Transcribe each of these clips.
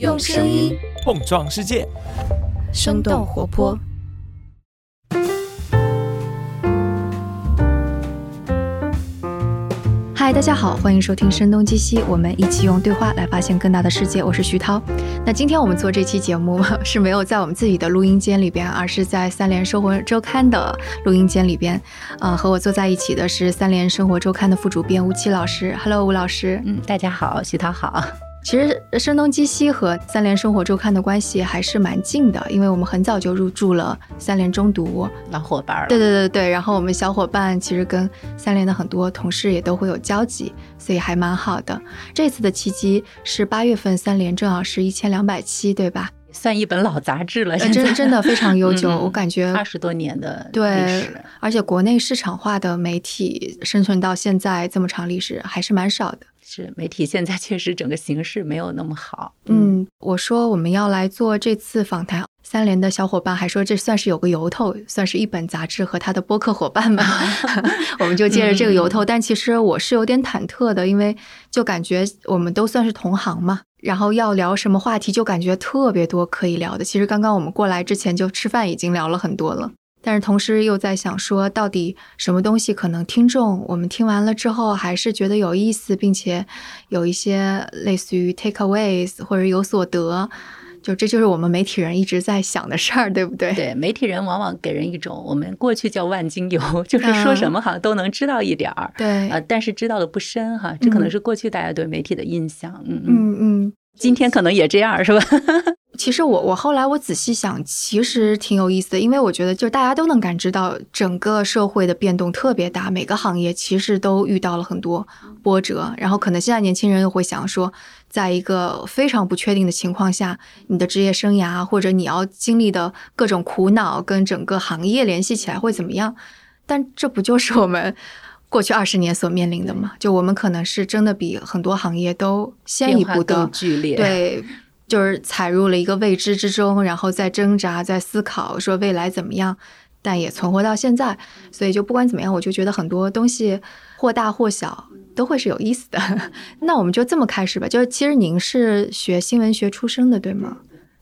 用声音碰撞世界，生动活泼。嗨，大家好，欢迎收听《声东击西》，我们一起用对话来发现更大的世界。我是徐涛。那今天我们做这期节目 是没有在我们自己的录音间里边，而是在三联生活周刊的录音间里边。啊，和我坐在一起的是三联生活周刊的副主编吴奇老师。Hello，吴老师。嗯，大家好，徐涛好。其实声东击西和三联生活周刊的关系还是蛮近的，因为我们很早就入驻了三联中读，老伙伴。对对对对，然后我们小伙伴其实跟三联的很多同事也都会有交集，所以还蛮好的。这次的契机是八月份三联正好是一千两百期，对吧？算一本老杂志了，真真的非常悠久，我感觉二十多年的对，而且国内市场化的媒体生存到现在这么长历史还是蛮少的。是媒体现在确实整个形势没有那么好。嗯，我说我们要来做这次访谈，三联的小伙伴还说这算是有个由头，算是一本杂志和他的播客伙伴们，我们就借着这个由头。但其实我是有点忐忑的，因为就感觉我们都算是同行嘛，然后要聊什么话题，就感觉特别多可以聊的。其实刚刚我们过来之前就吃饭已经聊了很多了。但是同时又在想说，到底什么东西可能听众我们听完了之后还是觉得有意思，并且有一些类似于 takeaways 或者有所得，就这就是我们媒体人一直在想的事儿，对不对？对，媒体人往往给人一种我们过去叫万金油，就是说什么好像都能知道一点儿，对，呃，但是知道的不深哈，这可能是过去大家对媒体的印象，嗯。嗯嗯，今天可能也这样，是吧？其实我我后来我仔细想，其实挺有意思的，因为我觉得就是大家都能感知到整个社会的变动特别大，每个行业其实都遇到了很多波折。然后可能现在年轻人又会想说，在一个非常不确定的情况下，你的职业生涯或者你要经历的各种苦恼跟整个行业联系起来会怎么样？但这不就是我们过去二十年所面临的嘛？就我们可能是真的比很多行业都先一步的剧烈，对。就是踩入了一个未知之中，然后在挣扎，在思考说未来怎么样，但也存活到现在。所以就不管怎么样，我就觉得很多东西或大或小都会是有意思的。那我们就这么开始吧。就是其实您是学新闻学出身的，对吗？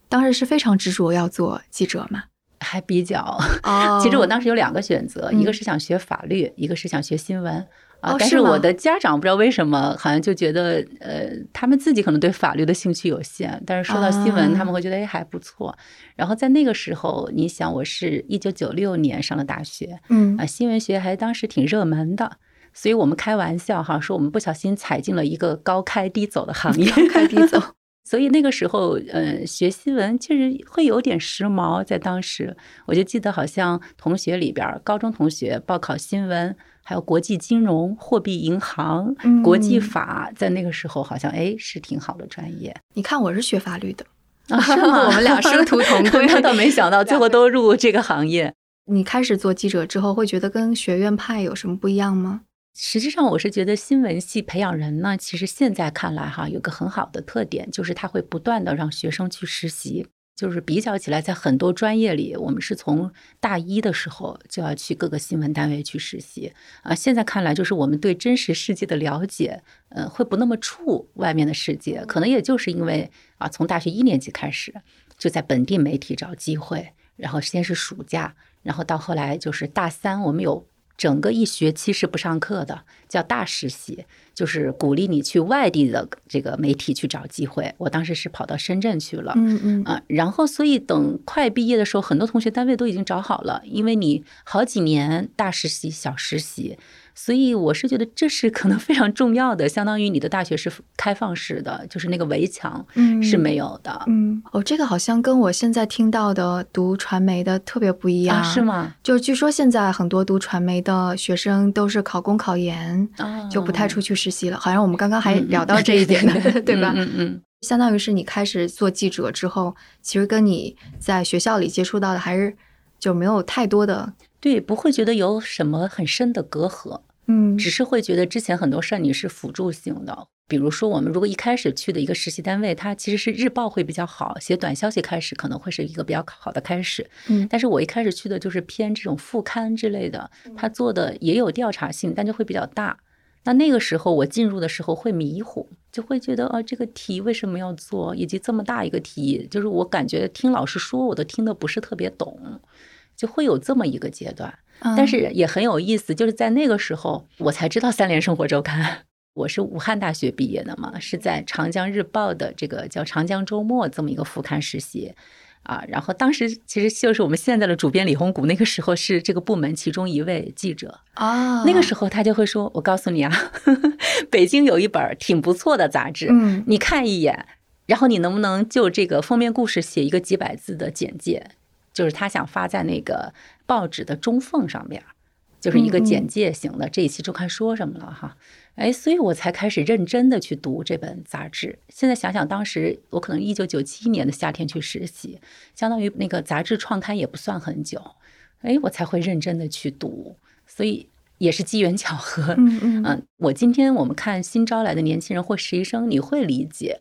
当时是非常执着要做记者嘛？还比较。其实我当时有两个选择，一个是想学法律，一个是想学新闻。啊！但是我的家长不知道为什么，好像就觉得，呃，他们自己可能对法律的兴趣有限，但是说到新闻，他们会觉得哎还不错。然后在那个时候，你想，我是一九九六年上了大学，嗯啊，新闻学还当时挺热门的，所以我们开玩笑哈，说我们不小心踩进了一个高开低走的行业，高开低走。所以那个时候，呃，学新闻确实会有点时髦，在当时，我就记得好像同学里边，高中同学报考新闻。还有国际金融、货币银行、国际法，在那个时候好像哎是挺好的专业。你看我是学法律的，是吗？我们俩师徒同归，那倒没想到最后都入这个行业。你开始做记者之后，会觉得跟学院派有什么不一样吗？实际上，我是觉得新闻系培养人呢，其实现在看来哈，有个很好的特点，就是他会不断的让学生去实习。就是比较起来，在很多专业里，我们是从大一的时候就要去各个新闻单位去实习啊。现在看来，就是我们对真实世界的了解，呃，会不那么触外面的世界。可能也就是因为啊，从大学一年级开始就在本地媒体找机会，然后先是暑假，然后到后来就是大三，我们有整个一学期是不上课的，叫大实习。就是鼓励你去外地的这个媒体去找机会。我当时是跑到深圳去了，嗯嗯啊，然后所以等快毕业的时候，很多同学单位都已经找好了，因为你好几年大实习、小实习。所以我是觉得这是可能非常重要的，相当于你的大学是开放式的，就是那个围墙是没有的。嗯，哦，这个好像跟我现在听到的读传媒的特别不一样，是吗？就据说现在很多读传媒的学生都是考公考研，就不太出去实习了。好像我们刚刚还聊到这一点的，对吧？嗯嗯，相当于是你开始做记者之后，其实跟你在学校里接触到的还是就没有太多的。对，不会觉得有什么很深的隔阂，嗯，只是会觉得之前很多事儿你是辅助性的。比如说，我们如果一开始去的一个实习单位，它其实是日报会比较好，写短消息开始可能会是一个比较好的开始。嗯，但是我一开始去的就是偏这种副刊之类的，他做的也有调查性，但就会比较大。那那个时候我进入的时候会迷糊，就会觉得啊，这个题为什么要做，以及这么大一个题，就是我感觉听老师说我都听得不是特别懂，就会有这么一个阶段。但是也很有意思，就是在那个时候我才知道《三联生活周刊》。我是武汉大学毕业的嘛，是在《长江日报》的这个叫《长江周末》这么一个副刊实习。啊，然后当时其实就是我们现在的主编李红谷，那个时候是这个部门其中一位记者啊。那个时候他就会说：“我告诉你啊，北京有一本挺不错的杂志，嗯，你看一眼，然后你能不能就这个封面故事写一个几百字的简介？就是他想发在那个报纸的中缝上边，就是一个简介型的。这一期周刊说什么了哈？”哎，所以我才开始认真的去读这本杂志。现在想想，当时我可能一九九七年的夏天去实习，相当于那个杂志创刊也不算很久，哎，我才会认真的去读。所以也是机缘巧合。嗯嗯。我今天我们看新招来的年轻人或实习生，你会理解，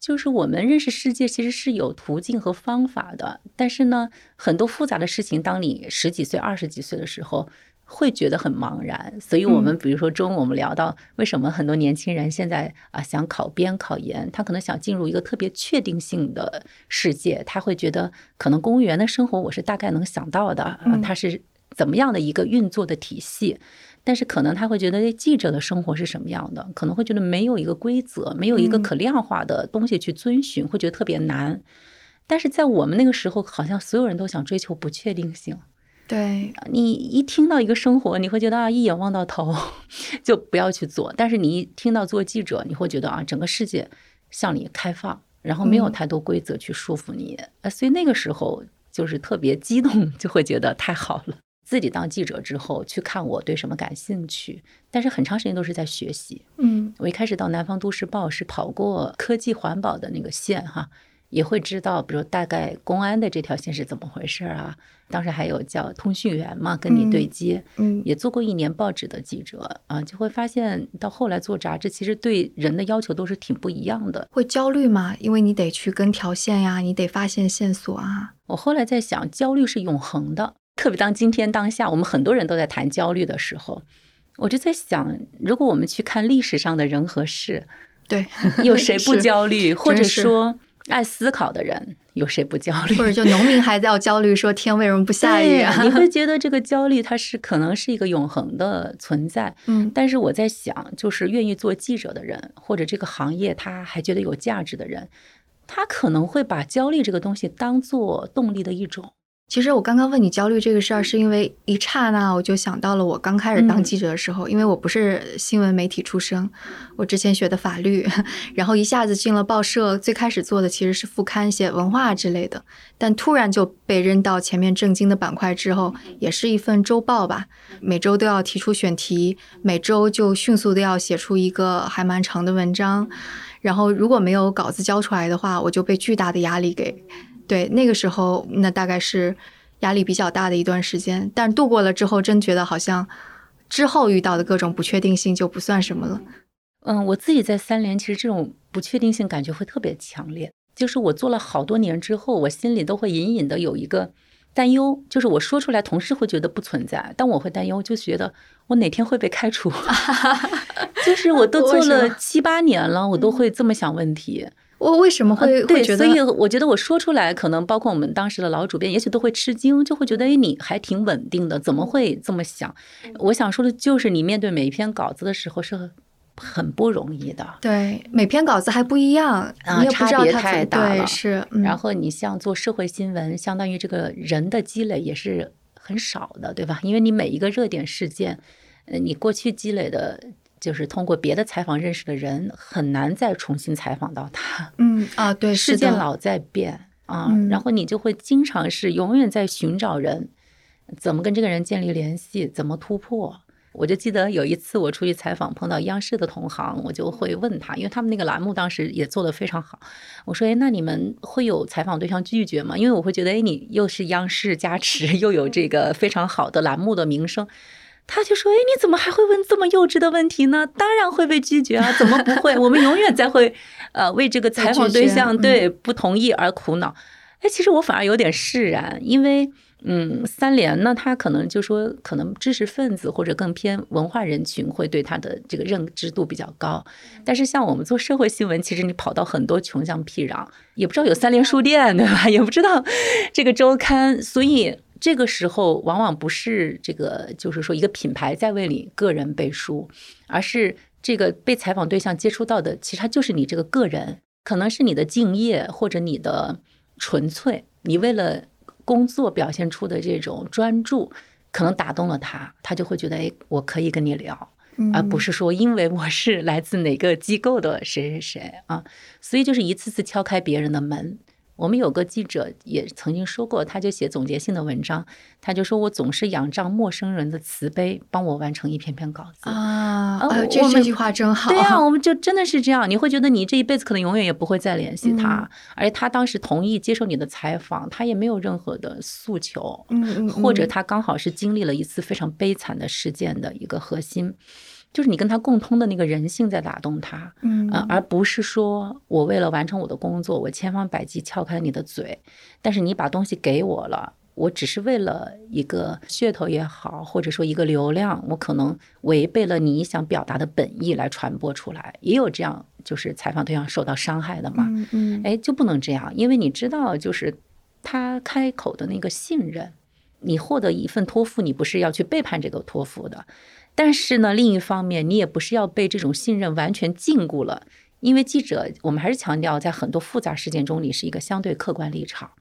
就是我们认识世界其实是有途径和方法的。但是呢，很多复杂的事情，当你十几岁、二十几岁的时候。会觉得很茫然，所以我们比如说中午我们聊到为什么很多年轻人现在啊想考编考研，他可能想进入一个特别确定性的世界，他会觉得可能公务员的生活我是大概能想到的，他是怎么样的一个运作的体系，但是可能他会觉得记者的生活是什么样的，可能会觉得没有一个规则，没有一个可量化的东西去遵循，会觉得特别难。但是在我们那个时候，好像所有人都想追求不确定性。对你一听到一个生活，你会觉得啊，一眼望到头 就不要去做。但是你一听到做记者，你会觉得啊，整个世界向你开放，然后没有太多规则去束缚你。所以那个时候就是特别激动，就会觉得太好了。自己当记者之后，去看我对什么感兴趣，但是很长时间都是在学习。嗯，我一开始到南方都市报是跑过科技环保的那个线哈。也会知道，比如大概公安的这条线是怎么回事啊？当时还有叫通讯员嘛，跟你对接。嗯，也做过一年报纸的记者啊，就会发现到后来做杂志，其实对人的要求都是挺不一样的。会焦虑吗？因为你得去跟条线呀，你得发现线索啊。我后来在想，焦虑是永恒的，特别当今天当下，我们很多人都在谈焦虑的时候，我就在想，如果我们去看历史上的人和事，对，有谁 不焦虑，或者说？爱思考的人有谁不焦虑？或者就农民还在要焦虑，说天为什么不下雨啊？你会 觉得这个焦虑它是可能是一个永恒的存在。嗯，但是我在想，就是愿意做记者的人，或者这个行业他还觉得有价值的人，他可能会把焦虑这个东西当做动力的一种。其实我刚刚问你焦虑这个事儿，是因为一刹那我就想到了我刚开始当记者的时候，因为我不是新闻媒体出身，我之前学的法律，然后一下子进了报社，最开始做的其实是副刊写文化之类的，但突然就被扔到前面正经的板块之后，也是一份周报吧，每周都要提出选题，每周就迅速的要写出一个还蛮长的文章，然后如果没有稿子交出来的话，我就被巨大的压力给。对，那个时候那大概是压力比较大的一段时间，但度过了之后，真觉得好像之后遇到的各种不确定性就不算什么了。嗯，我自己在三联，其实这种不确定性感觉会特别强烈。就是我做了好多年之后，我心里都会隐隐的有一个担忧，就是我说出来，同事会觉得不存在，但我会担忧，就觉得我哪天会被开除。就是我都做了七八年了，我都会这么想问题。我为什么会会觉得？所以我觉得我说出来，可能包括我们当时的老主编，也许都会吃惊，就会觉得，哎，你还挺稳定的，怎么会这么想？我想说的就是，你面对每一篇稿子的时候是很不容易的。对，每篇稿子还不一样，啊，差别太大了。是，然后你像做社会新闻，相当于这个人的积累也是很少的，对吧？因为你每一个热点事件，呃，你过去积累的。就是通过别的采访认识的人，很难再重新采访到他。嗯啊，对，世界老在变啊，然后你就会经常是永远在寻找人，怎么跟这个人建立联系，怎么突破。我就记得有一次我出去采访，碰到央视的同行，我就会问他，因为他们那个栏目当时也做得非常好。我说：“哎，那你们会有采访对象拒绝吗？因为我会觉得，哎，你又是央视加持，又有这个非常好的栏目的名声。”他就说：“哎，你怎么还会问这么幼稚的问题呢？当然会被拒绝啊！怎么不会？我们永远在会，呃，为这个采访对象对不同意而苦恼。哎，其实我反而有点释然，因为嗯，三联呢，他可能就说，可能知识分子或者更偏文化人群会对他的这个认知度比较高。但是像我们做社会新闻，其实你跑到很多穷乡僻壤，也不知道有三联书店，对吧？也不知道这个周刊，所以这个时候往往不是这个，就是说一个品牌在为你个人背书，而是这个被采访对象接触到的，其实他就是你这个个人，可能是你的敬业或者你的纯粹，你为了。工作表现出的这种专注，可能打动了他，他就会觉得，哎，我可以跟你聊，而不是说因为我是来自哪个机构的谁谁谁啊，所以就是一次次敲开别人的门。我们有个记者也曾经说过，他就写总结性的文章，他就说我总是仰仗陌生人的慈悲，帮我完成一篇篇稿子啊。这这句话真好。对啊，我们就真的是这样。你会觉得你这一辈子可能永远也不会再联系他，而且他当时同意接受你的采访，他也没有任何的诉求，嗯嗯，或者他刚好是经历了一次非常悲惨的事件的一个核心。就是你跟他共通的那个人性在打动他，嗯，而不是说我为了完成我的工作，我千方百计撬开你的嘴，但是你把东西给我了，我只是为了一个噱头也好，或者说一个流量，我可能违背了你想表达的本意来传播出来，也有这样就是采访对象受到伤害的嘛，嗯嗯，哎，就不能这样，因为你知道，就是他开口的那个信任，你获得一份托付，你不是要去背叛这个托付的。但是呢，另一方面，你也不是要被这种信任完全禁锢了，因为记者，我们还是强调，在很多复杂事件中，你是一个相对客观立场。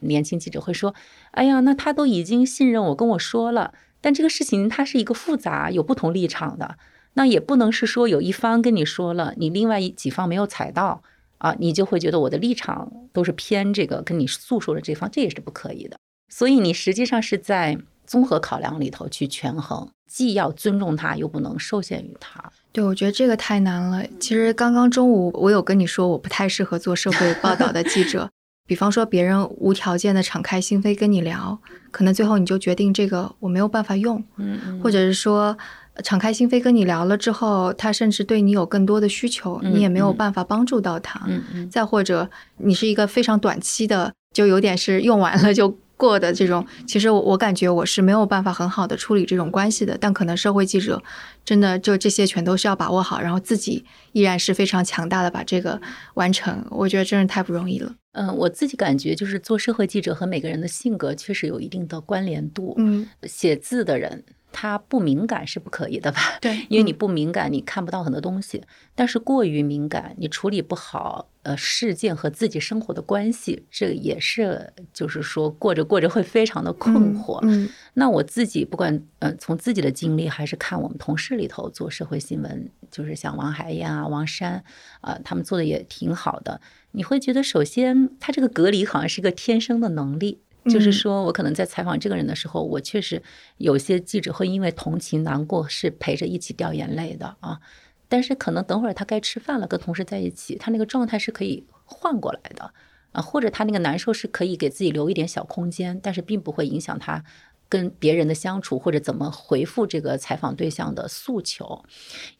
年轻记者会说：“哎呀，那他都已经信任我，跟我说了，但这个事情它是一个复杂、有不同立场的，那也不能是说有一方跟你说了，你另外几方没有踩到啊，你就会觉得我的立场都是偏这个跟你诉说的这方，这也是不可以的。所以你实际上是在。”综合考量里头去权衡，既要尊重他，又不能受限于他。对，我觉得这个太难了。其实刚刚中午我有跟你说，我不太适合做社会 报道的记者。比方说，别人无条件的敞开心扉跟你聊，可能最后你就决定这个我没有办法用。嗯，或者是说，敞开心扉跟你聊了之后，他甚至对你有更多的需求，你也没有办法帮助到他。嗯嗯。再或者，你是一个非常短期的，就有点是用完了就。过的这种，其实我我感觉我是没有办法很好的处理这种关系的。但可能社会记者真的就这些全都是要把握好，然后自己依然是非常强大的把这个完成。我觉得真是太不容易了。嗯，我自己感觉就是做社会记者和每个人的性格确实有一定的关联度。嗯，写字的人。他不敏感是不可以的吧？对，因为你不敏感，你看不到很多东西。但是过于敏感，你处理不好呃事件和自己生活的关系，这也是就是说过着过着会非常的困惑。嗯，那我自己不管呃从自己的经历，还是看我们同事里头做社会新闻，就是像王海燕啊、王珊啊，他们做的也挺好的。你会觉得，首先他这个隔离好像是一个天生的能力。就是说，我可能在采访这个人的时候，我确实有些记者会因为同情难过，是陪着一起掉眼泪的啊。但是可能等会儿他该吃饭了，跟同事在一起，他那个状态是可以换过来的啊，或者他那个难受是可以给自己留一点小空间，但是并不会影响他。跟别人的相处，或者怎么回复这个采访对象的诉求，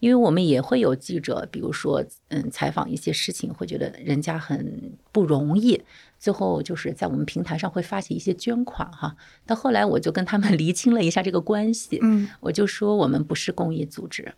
因为我们也会有记者，比如说，嗯，采访一些事情，会觉得人家很不容易，最后就是在我们平台上会发起一些捐款，哈。到后来我就跟他们 厘清了一下这个关系，嗯，我就说我们不是公益组织，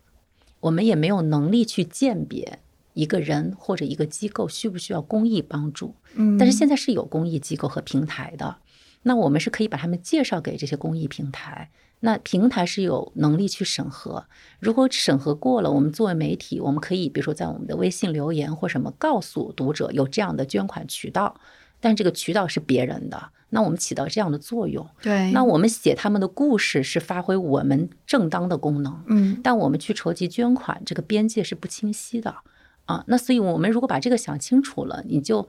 我们也没有能力去鉴别一个人或者一个机构需不需要公益帮助，嗯，但是现在是有公益机构和平台的。那我们是可以把他们介绍给这些公益平台，那平台是有能力去审核。如果审核过了，我们作为媒体，我们可以比如说在我们的微信留言或什么，告诉读者有这样的捐款渠道，但这个渠道是别人的，那我们起到这样的作用。对，那我们写他们的故事是发挥我们正当的功能。嗯，但我们去筹集捐款，这个边界是不清晰的啊。那所以我们如果把这个想清楚了，你就。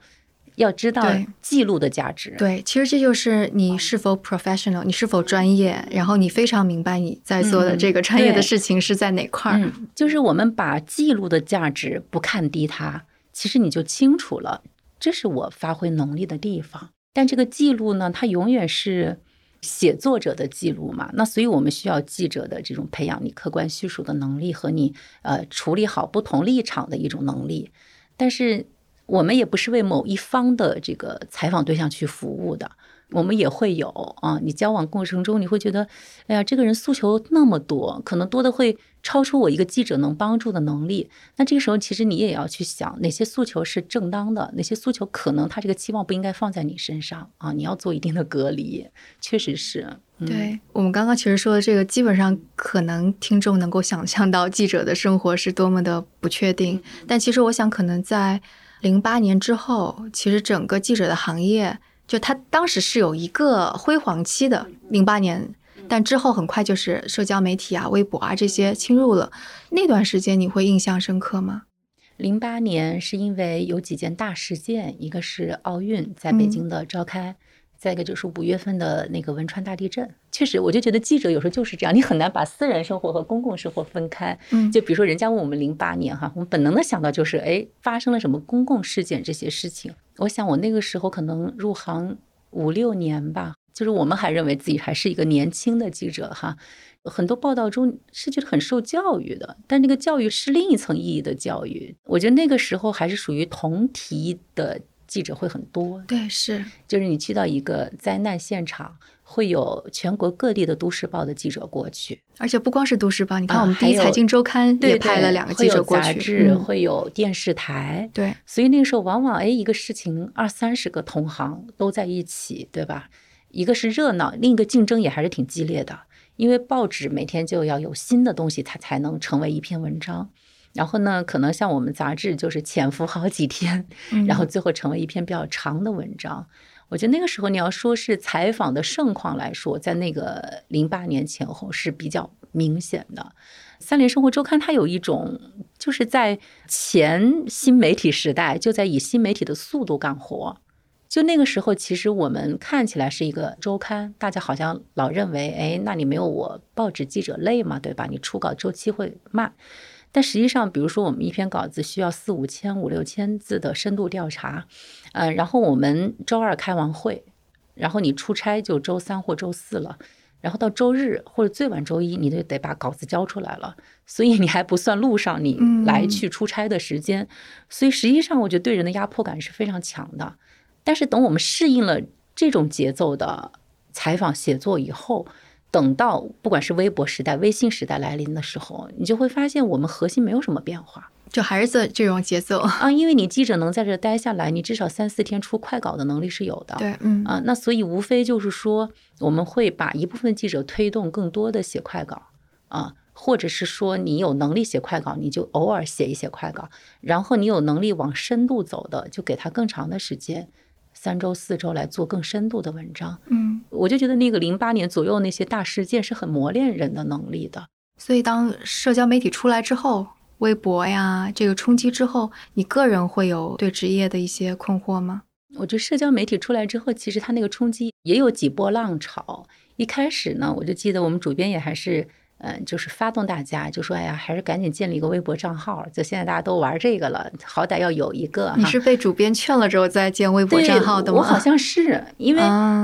要知道记录的价值。对，其实这就是你是否 professional，你是否专业，然后你非常明白你在做的这个专业的事情是在哪块儿。就是我们把记录的价值不看低它，其实你就清楚了，这是我发挥能力的地方。但这个记录呢，它永远是写作者的记录嘛。那所以我们需要记者的这种培养你客观叙述的能力和你呃处理好不同立场的一种能力，但是。我们也不是为某一方的这个采访对象去服务的，我们也会有啊。你交往过程中，你会觉得，哎呀，这个人诉求那么多，可能多的会超出我一个记者能帮助的能力。那这个时候，其实你也要去想，哪些诉求是正当的，哪些诉求可能他这个期望不应该放在你身上啊？你要做一定的隔离，确实是。对我们刚刚其实说的这个，基本上可能听众能够想象到记者的生活是多么的不确定。但其实我想，可能在零八年之后，其实整个记者的行业，就他当时是有一个辉煌期的。零八年，但之后很快就是社交媒体啊、微博啊这些侵入了。那段时间你会印象深刻吗？零八年是因为有几件大事件，一个是奥运在北京的召开。再一个就是五月份的那个汶川大地震，确实，我就觉得记者有时候就是这样，你很难把私人生活和公共生活分开。嗯，就比如说人家问我们零八年哈，我们本能的想到就是，哎，发生了什么公共事件这些事情。我想我那个时候可能入行五六年吧，就是我们还认为自己还是一个年轻的记者哈，很多报道中是觉得很受教育的，但那个教育是另一层意义的教育。我觉得那个时候还是属于同题的。记者会很多，对，是，就是你去到一个灾难现场，会有全国各地的都市报的记者过去，而且不光是都市报，你看我们第一财经周刊也派了两个记者过去，杂志会有电视台，对，所以那个时候往往哎一个事情二三十个同行都在一起，对吧？一个是热闹，另一个竞争也还是挺激烈的，因为报纸每天就要有新的东西，它才能成为一篇文章。然后呢，可能像我们杂志就是潜伏好几天，然后最后成为一篇比较长的文章。我觉得那个时候你要说是采访的盛况来说，在那个零八年前后是比较明显的。三联生活周刊它有一种就是在前新媒体时代就在以新媒体的速度干活。就那个时候，其实我们看起来是一个周刊，大家好像老认为，哎，那你没有我报纸记者累嘛，对吧？你初稿周期会慢。但实际上，比如说我们一篇稿子需要四五千、五六千字的深度调查，嗯，然后我们周二开完会，然后你出差就周三或周四了，然后到周日或者最晚周一，你就得把稿子交出来了，所以你还不算路上你来去出差的时间，所以实际上我觉得对人的压迫感是非常强的。但是等我们适应了这种节奏的采访写作以后，等到不管是微博时代、微信时代来临的时候，你就会发现我们核心没有什么变化，就还是这这种节奏 啊。因为你记者能在这待下来，你至少三四天出快稿的能力是有的。对，嗯啊，那所以无非就是说，我们会把一部分记者推动更多的写快稿啊，或者是说你有能力写快稿，你就偶尔写一写快稿，然后你有能力往深度走的，就给他更长的时间。三周四周来做更深度的文章，嗯，我就觉得那个零八年左右那些大事件是很磨练人的能力的。所以当社交媒体出来之后，微博呀这个冲击之后，你个人会有对职业的一些困惑吗？我觉得社交媒体出来之后，其实它那个冲击也有几波浪潮。一开始呢，我就记得我们主编也还是。嗯，就是发动大家，就说哎呀，还是赶紧建立一个微博账号。就现在大家都玩这个了，好歹要有一个。你是被主编劝了之后再建微博账号的吗？我好像是，因为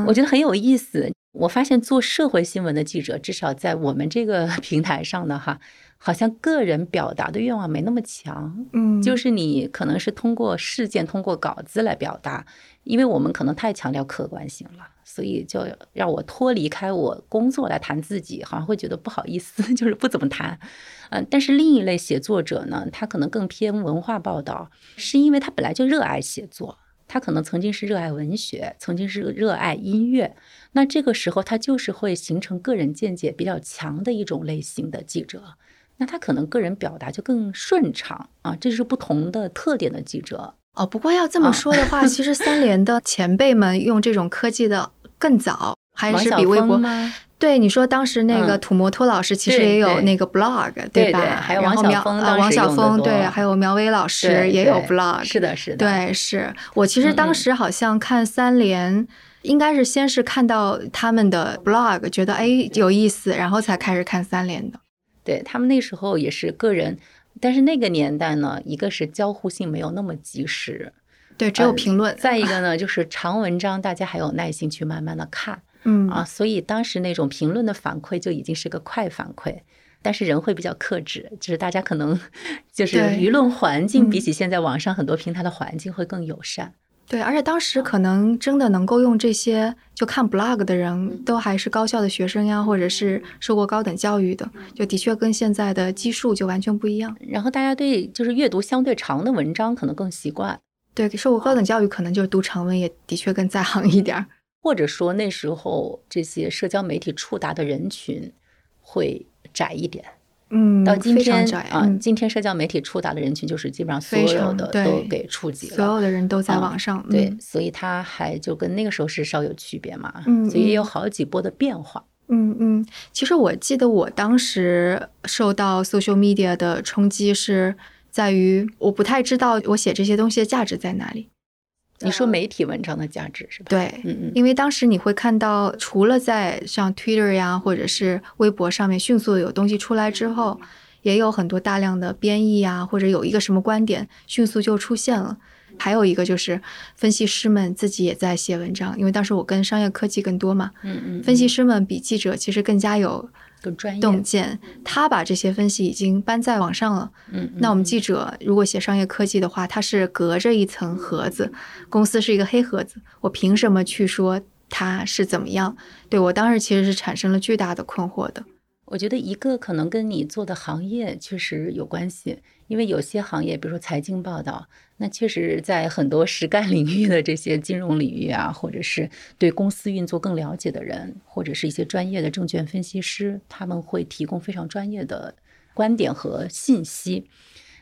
我觉得很有意思。我发现做社会新闻的记者，至少在我们这个 平台上的哈，好像个人表达的愿望没那么强。嗯，就是你可能是通过事件、通过稿子来表达，因为我们可能太强调客观性了。所以就让我脱离开我工作来谈自己，好像会觉得不好意思，就是不怎么谈。嗯，但是另一类写作者呢，他可能更偏文化报道，是因为他本来就热爱写作，他可能曾经是热爱文学，曾经是热爱音乐。那这个时候他就是会形成个人见解比较强的一种类型的记者，那他可能个人表达就更顺畅啊，这是不同的特点的记者。哦，不过要这么说的话，其实三联的前辈们用这种科技的。更早还是比微博？对，你说当时那个土摩托老师其实也有那个 blog，对吧？还有王晓峰，王晓峰对，还有苗伟老师也有 blog。是的，是的。对，是我其实当时好像看三联，应该是先是看到他们的 blog，觉得哎有意思，然后才开始看三联的。对他们那时候也是个人，但是那个年代呢，一个是交互性没有那么及时。对，只有评论。再一个呢，就是长文章，大家还有耐心去慢慢的看，嗯啊，所以当时那种评论的反馈就已经是个快反馈，但是人会比较克制，就是大家可能 就是舆论环境比起现在网上很多平台的环境会更友善。对，而且当时可能真的能够用这些就看 blog 的人都还是高校的学生呀，或者是受过高等教育的，就的确跟现在的基数就完全不一样。然后大家对就是阅读相对长的文章可能更习惯。对，受过高等教育可能就是读长文也的确更在行一点儿。或者说那时候这些社交媒体触达的人群会窄一点。嗯，到今天啊，今天社交媒体触达的人群就是基本上所有的都给触及了，所有的人都在网上。对，所以它还就跟那个时候是稍有区别嘛。嗯，所以有好几波的变化。嗯嗯，其实我记得我当时受到 social media 的冲击是在于，我不太知道我写这些东西的价值在哪里。你说媒体文章的价值是吧？对，嗯嗯，因为当时你会看到，除了在像 Twitter 呀，或者是微博上面迅速的有东西出来之后，也有很多大量的编译呀，或者有一个什么观点迅速就出现了。还有一个就是分析师们自己也在写文章，因为当时我跟商业科技更多嘛，嗯嗯，分析师们比记者其实更加有。更专业洞见，他把这些分析已经搬在网上了。嗯，那我们记者如果写商业科技的话，他是隔着一层盒子，公司是一个黑盒子，我凭什么去说他是怎么样？对我当时其实是产生了巨大的困惑的。我觉得一个可能跟你做的行业确实有关系，因为有些行业，比如说财经报道，那确实在很多实干领域的这些金融领域啊，或者是对公司运作更了解的人，或者是一些专业的证券分析师，他们会提供非常专业的观点和信息。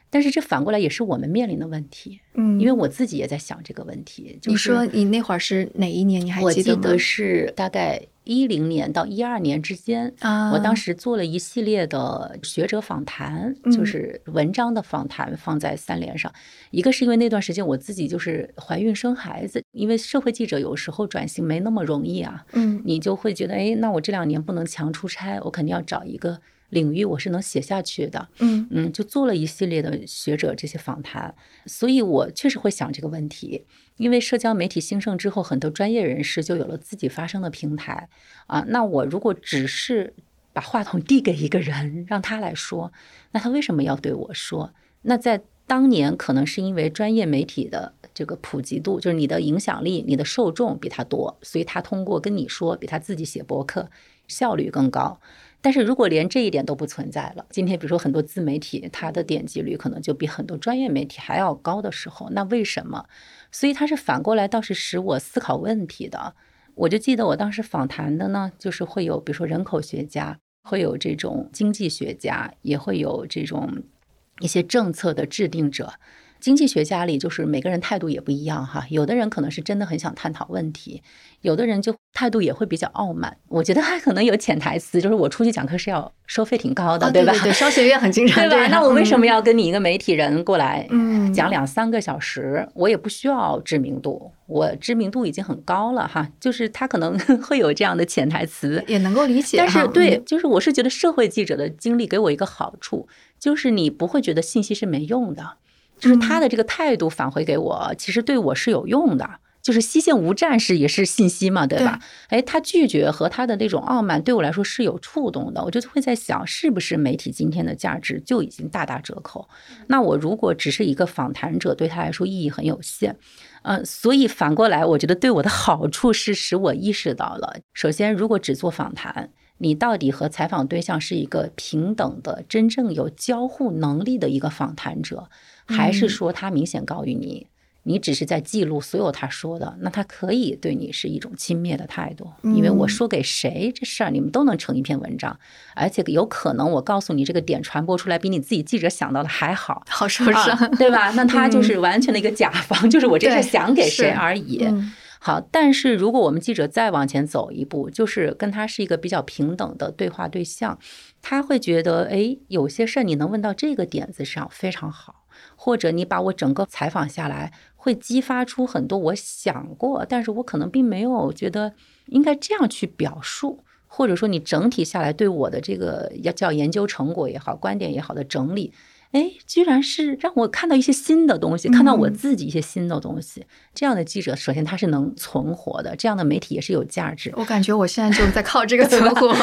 但是这反过来也是我们面临的问题，嗯，因为我自己也在想这个问题。你说你那会儿是哪一年？你还记得吗？我记得是大概一零年到一二年之间啊。我当时做了一系列的学者访谈，就是文章的访谈，放在三联上。一个是因为那段时间我自己就是怀孕生孩子，因为社会记者有时候转型没那么容易啊。嗯，你就会觉得，哎，那我这两年不能强出差，我肯定要找一个。领域我是能写下去的，嗯嗯，就做了一系列的学者这些访谈，所以我确实会想这个问题。因为社交媒体兴盛之后，很多专业人士就有了自己发声的平台啊。那我如果只是把话筒递给一个人，让他来说，那他为什么要对我说？那在当年可能是因为专业媒体的这个普及度，就是你的影响力、你的受众比他多，所以他通过跟你说，比他自己写博客效率更高。但是如果连这一点都不存在了，今天比如说很多自媒体，它的点击率可能就比很多专业媒体还要高的时候，那为什么？所以它是反过来倒是使我思考问题的。我就记得我当时访谈的呢，就是会有比如说人口学家，会有这种经济学家，也会有这种一些政策的制定者。经济学家里就是每个人态度也不一样哈，有的人可能是真的很想探讨问题，有的人就态度也会比较傲慢。我觉得他可能有潜台词，就是我出去讲课是要收费挺高的，对吧？对，商学院很经常对吧？那我为什么要跟你一个媒体人过来讲两三个小时？我也不需要知名度，我知名度已经很高了哈。就是他可能 会有这样的潜台词，也能够理解。但是对，就是我是觉得社会记者的经历给我一个好处，就是你不会觉得信息是没用的。就是他的这个态度返回给我，其实对我是有用的。就是西线无战事也是信息嘛，对吧？哎，他拒绝和他的那种傲慢对我来说是有触动的。我就会在想，是不是媒体今天的价值就已经大打折扣？那我如果只是一个访谈者，对他来说意义很有限。嗯，所以反过来，我觉得对我的好处是使我意识到了，首先，如果只做访谈。你到底和采访对象是一个平等的、真正有交互能力的一个访谈者，还是说他明显高于你？你只是在记录所有他说的，那他可以对你是一种轻蔑的态度，因为我说给谁这事儿，你们都能成一篇文章，而且有可能我告诉你这个点传播出来比你自己记者想到的还好，好受伤，对吧？那他就是完全的一个甲方，就是我这是想给谁而已。好，但是如果我们记者再往前走一步，就是跟他是一个比较平等的对话对象，他会觉得，哎，有些事儿你能问到这个点子上非常好，或者你把我整个采访下来，会激发出很多我想过，但是我可能并没有觉得应该这样去表述，或者说你整体下来对我的这个要叫研究成果也好，观点也好的整理。哎，居然是让我看到一些新的东西，看到我自己一些新的东西。这样的记者，首先他是能存活的，这样的媒体也是有价值。我感觉我现在就在靠这个存活。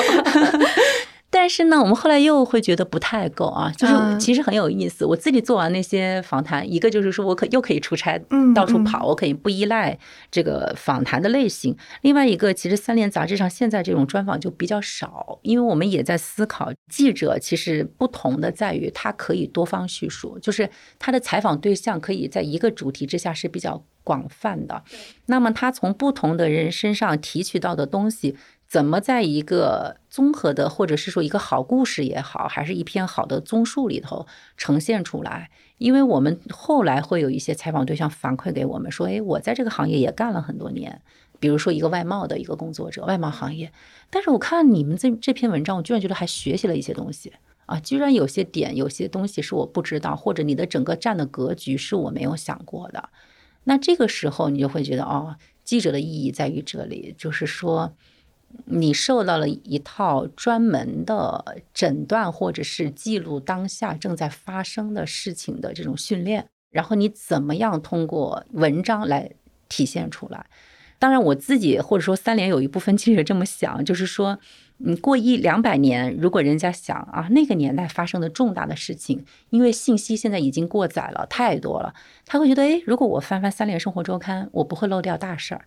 但是呢，我们后来又会觉得不太够啊，就是其实很有意思。我自己做完那些访谈，一个就是说我可又可以出差，到处跑，我可以不依赖这个访谈的类型；另外一个，其实三联杂志上现在这种专访就比较少，因为我们也在思考，记者其实不同的在于他可以多方叙述，就是他的采访对象可以在一个主题之下是比较广泛的。那么他从不同的人身上提取到的东西。怎么在一个综合的，或者是说一个好故事也好，还是一篇好的综述里头呈现出来？因为我们后来会有一些采访对象反馈给我们说：“哎，我在这个行业也干了很多年，比如说一个外贸的一个工作者，外贸行业。但是我看你们这这篇文章，我居然觉得还学习了一些东西啊！居然有些点，有些东西是我不知道，或者你的整个站的格局是我没有想过的。那这个时候，你就会觉得哦，记者的意义在于这里，就是说。你受到了一套专门的诊断，或者是记录当下正在发生的事情的这种训练，然后你怎么样通过文章来体现出来？当然，我自己或者说三联有一部分记者这么想，就是说，你过一两百年，如果人家想啊，那个年代发生的重大的事情，因为信息现在已经过载了太多了，他会觉得，哎，如果我翻翻三联生活周刊，我不会漏掉大事儿。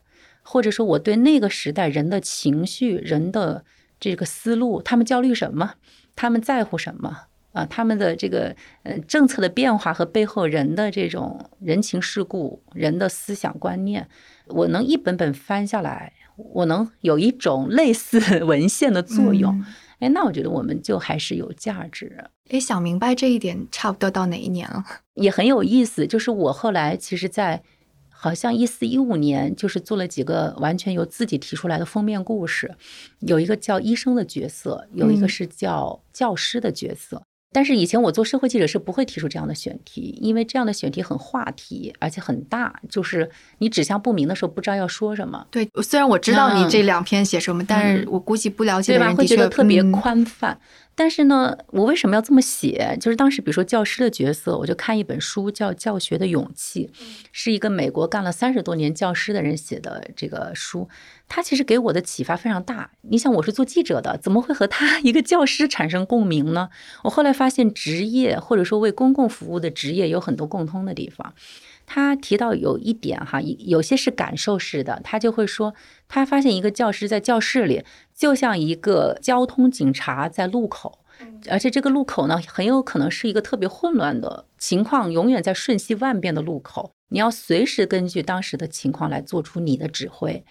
或者说，我对那个时代人的情绪、人的这个思路，他们焦虑什么，他们在乎什么啊？他们的这个呃政策的变化和背后人的这种人情世故、人的思想观念，我能一本本翻下来，我能有一种类似 文献的作用。哎，那我觉得我们就还是有价值。哎，想明白这一点，差不多到哪一年了？也很有意思，就是我后来其实，在。好像一四一五年，就是做了几个完全由自己提出来的封面故事，有一个叫医生的角色，有一个是叫教师的角色。但是以前我做社会记者是不会提出这样的选题，因为这样的选题很话题，而且很大，就是你指向不明的时候不知道要说什么。对，虽然我知道你这两篇写什么，但是我估计不了解的人会觉得特别宽泛。但是呢，我为什么要这么写？就是当时，比如说教师的角色，我就看一本书叫《教学的勇气》，是一个美国干了三十多年教师的人写的这个书。他其实给我的启发非常大。你想，我是做记者的，怎么会和他 一个教师产生共鸣呢？我后来发现，职业或者说为公共服务的职业有很多共通的地方。他提到有一点哈，有些是感受式的，他就会说，他发现一个教师在教室里就像一个交通警察在路口，而且这个路口呢，很有可能是一个特别混乱的情况，永远在瞬息万变的路口，你要随时根据当时的情况来做出你的指挥。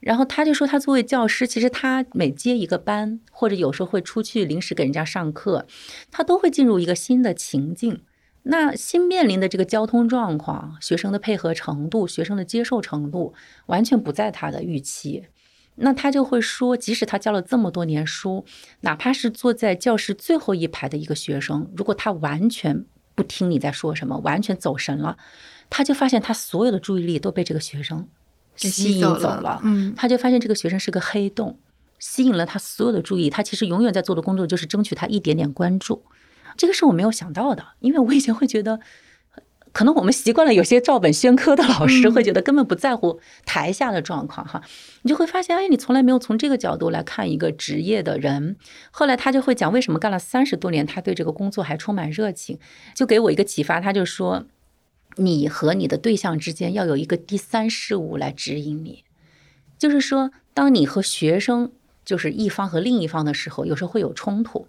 然后他就说，他作为教师，其实他每接一个班，或者有时候会出去临时给人家上课，他都会进入一个新的情境。那新面临的这个交通状况，学生的配合程度，学生的接受程度，完全不在他的预期。那他就会说，即使他教了这么多年书，哪怕是坐在教室最后一排的一个学生，如果他完全不听你在说什么，完全走神了，他就发现他所有的注意力都被这个学生吸引走了。嗯，他就发现这个学生是个黑洞，吸引了他所有的注意。他其实永远在做的工作就是争取他一点点关注。这个是我没有想到的，因为我以前会觉得，可能我们习惯了有些照本宣科的老师会觉得根本不在乎台下的状况哈，你就会发现，哎，你从来没有从这个角度来看一个职业的人。后来他就会讲为什么干了三十多年，他对这个工作还充满热情，就给我一个启发，他就说，你和你的对象之间要有一个第三事物来指引你，就是说，当你和学生就是一方和另一方的时候，有时候会有冲突。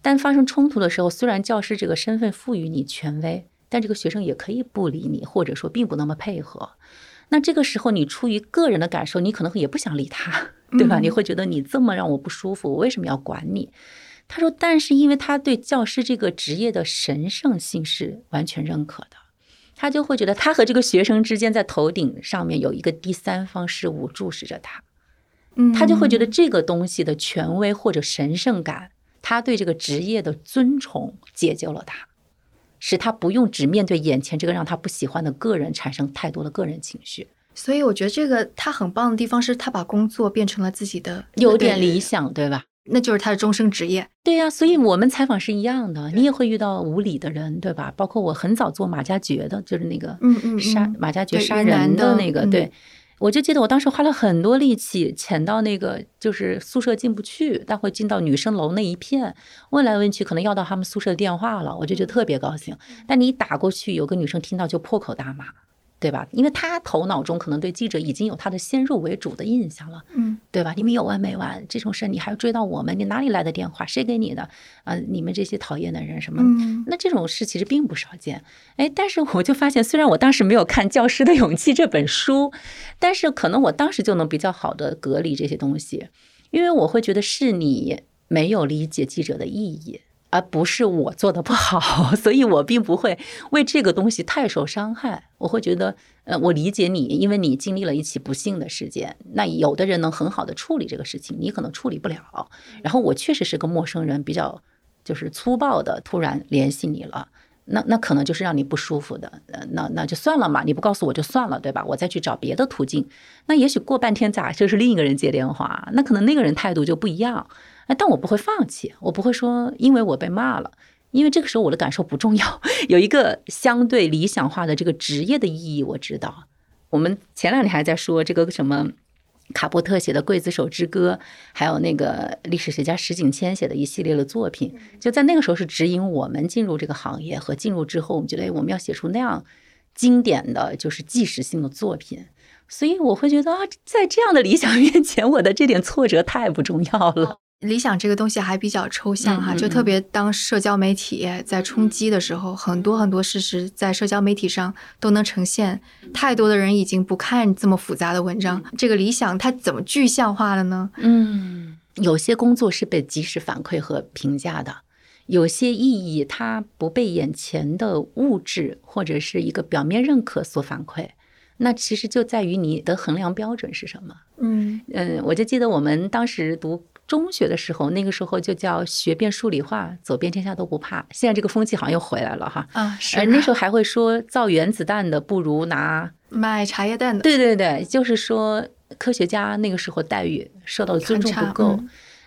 但发生冲突的时候，虽然教师这个身份赋予你权威，但这个学生也可以不理你，或者说并不那么配合。那这个时候，你出于个人的感受，你可能也不想理他，对吧？你会觉得你这么让我不舒服，我为什么要管你？他说，但是因为他对教师这个职业的神圣性是完全认可的，他就会觉得他和这个学生之间在头顶上面有一个第三方事物注视着他，他就会觉得这个东西的权威或者神圣感。他对这个职业的尊崇解救了他，使他不用只面对眼前这个让他不喜欢的个人产生太多的个人情绪。所以我觉得这个他很棒的地方是他把工作变成了自己的有点理想，对吧？那就是他的终生职业。对呀，所以我们采访是一样的，你也会遇到无理的人，对吧？包括我很早做马加爵的，就是那个嗯嗯杀马加爵杀人的那个，对。我就记得我当时花了很多力气潜到那个就是宿舍进不去，但会进到女生楼那一片，问来问去，可能要到他们宿舍的电话了，我就觉得特别高兴。但你一打过去，有个女生听到就破口大骂。对吧？因为他头脑中可能对记者已经有他的先入为主的印象了，嗯，对吧？你们有完没完？这种事你还要追到我们？你哪里来的电话？谁给你的？啊，你们这些讨厌的人什么？那这种事其实并不少见。哎，但是我就发现，虽然我当时没有看《教师的勇气》这本书，但是可能我当时就能比较好的隔离这些东西，因为我会觉得是你没有理解记者的意义。而不是我做的不好，所以我并不会为这个东西太受伤害。我会觉得，呃，我理解你，因为你经历了一起不幸的事件。那有的人能很好的处理这个事情，你可能处理不了。然后我确实是个陌生人，比较就是粗暴的突然联系你了，那那可能就是让你不舒服的。呃，那那就算了嘛，你不告诉我就算了，对吧？我再去找别的途径。那也许过半天咋就是另一个人接电话，那可能那个人态度就不一样。哎，但我不会放弃，我不会说因为我被骂了，因为这个时候我的感受不重要。有一个相对理想化的这个职业的意义，我知道。我们前两天还在说这个什么卡波特写的《刽子手之歌》，还有那个历史学家石景谦写的一系列的作品，就在那个时候是指引我们进入这个行业和进入之后，我们觉得我们要写出那样经典的就是纪实性的作品。所以我会觉得啊，在这样的理想面前，我的这点挫折太不重要了。理想这个东西还比较抽象哈，就特别当社交媒体在冲击的时候，很多很多事实在社交媒体上都能呈现。太多的人已经不看这么复杂的文章，这个理想它怎么具象化了呢？嗯，有些工作是被及时反馈和评价的，有些意义它不被眼前的物质或者是一个表面认可所反馈。那其实就在于你的衡量标准是什么。嗯嗯，我就记得我们当时读。中学的时候，那个时候就叫学遍数理化，走遍天下都不怕。现在这个风气好像又回来了哈。啊，是。那时候还会说造原子弹的不如拿卖茶叶蛋的。对对对，就是说科学家那个时候待遇受到尊重不够。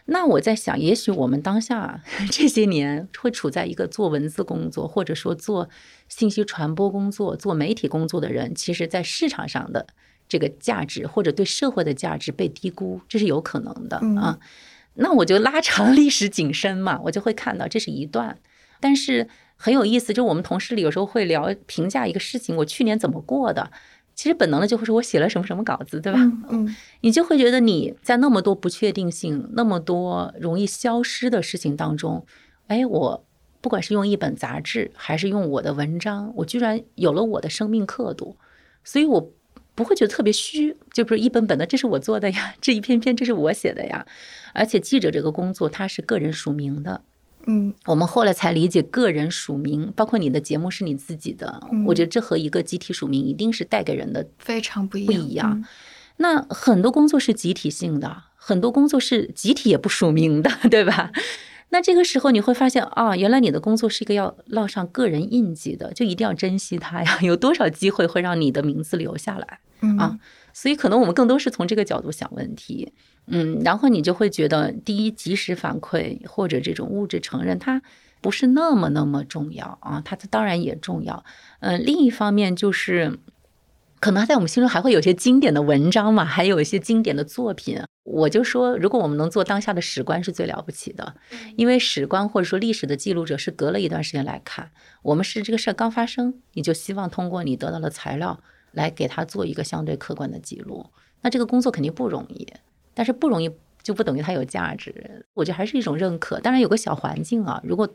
那我在想，也许我们当下 这些年会处在一个做文字工作，或者说做信息传播工作、做媒体工作的人，其实在市场上的这个价值或者对社会的价值被低估，这是有可能的啊。那我就拉长历史景深嘛，我就会看到这是一段，但是很有意思，就我们同事里有时候会聊评价一个事情，我去年怎么过的，其实本能的就会说我写了什么什么稿子，对吧？嗯，你就会觉得你在那么多不确定性、那么多容易消失的事情当中，哎，我不管是用一本杂志，还是用我的文章，我居然有了我的生命刻度，所以我。不会觉得特别虚，就不是一本本的，这是我做的呀，这一篇篇这是我写的呀。而且记者这个工作，它是个人署名的，嗯，我们后来才理解个人署名，包括你的节目是你自己的，我觉得这和一个集体署名一定是带给人的非常不一样。不一样。那很多工作是集体性的，很多工作是集体也不署名的，对吧？那这个时候你会发现啊，原来你的工作是一个要烙上个人印记的，就一定要珍惜它呀。有多少机会会让你的名字留下来啊？所以可能我们更多是从这个角度想问题，嗯，然后你就会觉得，第一，及时反馈或者这种物质承认，它不是那么那么重要啊。它当然也重要，嗯，另一方面就是。可能在我们心中还会有些经典的文章嘛，还有一些经典的作品。我就说，如果我们能做当下的史官，是最了不起的。因为史官或者说历史的记录者是隔了一段时间来看，我们是这个事儿刚发生，你就希望通过你得到的材料来给他做一个相对客观的记录。那这个工作肯定不容易，但是不容易就不等于它有价值。我觉得还是一种认可。当然有个小环境啊，如果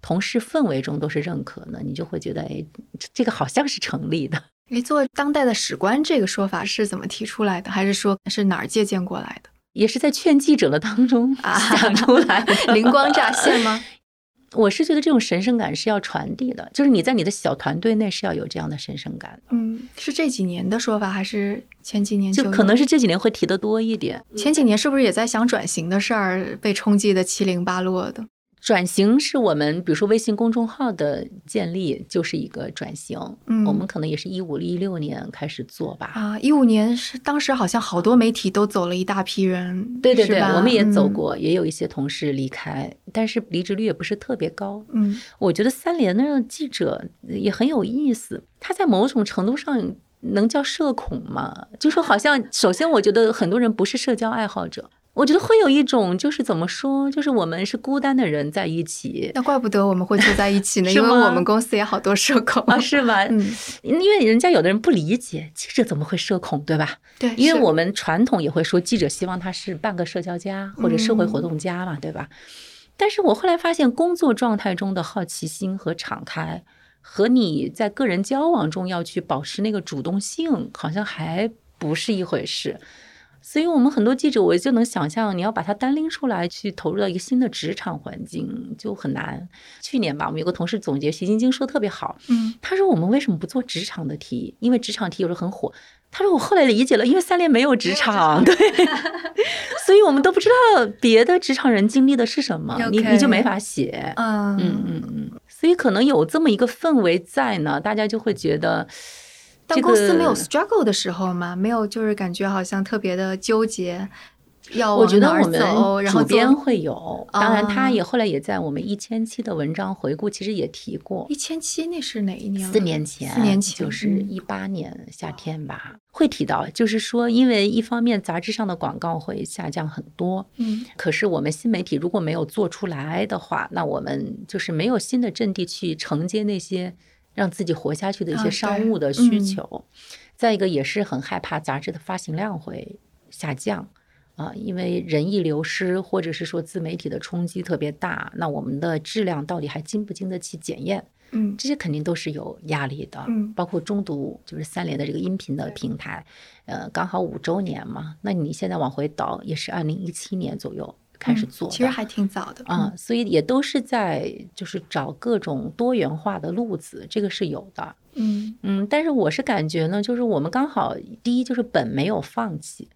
同事氛围中都是认可呢，你就会觉得，哎，这个好像是成立的。你做当代的史官这个说法是怎么提出来的？还是说是哪儿借鉴过来的？也是在劝记者的当中想出来，灵光乍现吗？我是觉得这种神圣感是要传递的，就是你在你的小团队内是要有这样的神圣感。嗯，是这几年的说法，还是前几年就可能是这几年会提的多一点？前几年是不是也在想转型的事儿，被冲击的七零八落的？转型是我们，比如说微信公众号的建立就是一个转型。嗯，我们可能也是一五一六年开始做吧。啊，一五年是当时好像好多媒体都走了一大批人。对对对，我们也走过，也有一些同事离开，但是离职率也不是特别高。嗯，我觉得三联的记者也很有意思，他在某种程度上能叫社恐吗？就说好像，首先我觉得很多人不是社交爱好者。我觉得会有一种，就是怎么说，就是我们是孤单的人在一起。那怪不得我们会坐在一起呢，因为我们公司也好多社恐啊，是吧？嗯，因为人家有的人不理解记者怎么会社恐，对吧？对，因为我们传统也会说记者希望他是半个社交家或者社会活动家嘛，对吧？但是我后来发现，工作状态中的好奇心和敞开，和你在个人交往中要去保持那个主动性，好像还不是一回事。所以，我们很多记者，我就能想象，你要把它单拎出来，去投入到一个新的职场环境，就很难。去年吧，我们有个同事总结，徐晶晶说特别好，嗯，他说我们为什么不做职场的题？因为职场题有时候很火。他说我后来理解了，因为三联没有职场，对，所以我们都不知道别的职场人经历的是什么，你你就没法写，嗯嗯嗯嗯，所以可能有这么一个氛围在呢，大家就会觉得。但公司没有 struggle 的时候吗？没有，就是感觉好像特别的纠结。要我觉得我们主编会有，当然他也后来也在我们一千期的文章回顾，其实也提过。一千期那是哪一年？四年前，四年前就是一八年夏天吧，会提到，就是说，因为一方面杂志上的广告会下降很多，嗯，可是我们新媒体如果没有做出来的话，那我们就是没有新的阵地去承接那些。让自己活下去的一些商务的需求，再一个也是很害怕杂志的发行量会下降啊，因为人一流失，或者是说自媒体的冲击特别大，那我们的质量到底还经不经得起检验？嗯，这些肯定都是有压力的。嗯，包括中读就是三联的这个音频的平台，呃，刚好五周年嘛，那你现在往回倒也是二零一七年左右。开始做，其实还挺早的啊，所以也都是在就是找各种多元化的路子，这个是有的。嗯嗯，但是我是感觉呢，就是我们刚好第一就是本没有放弃，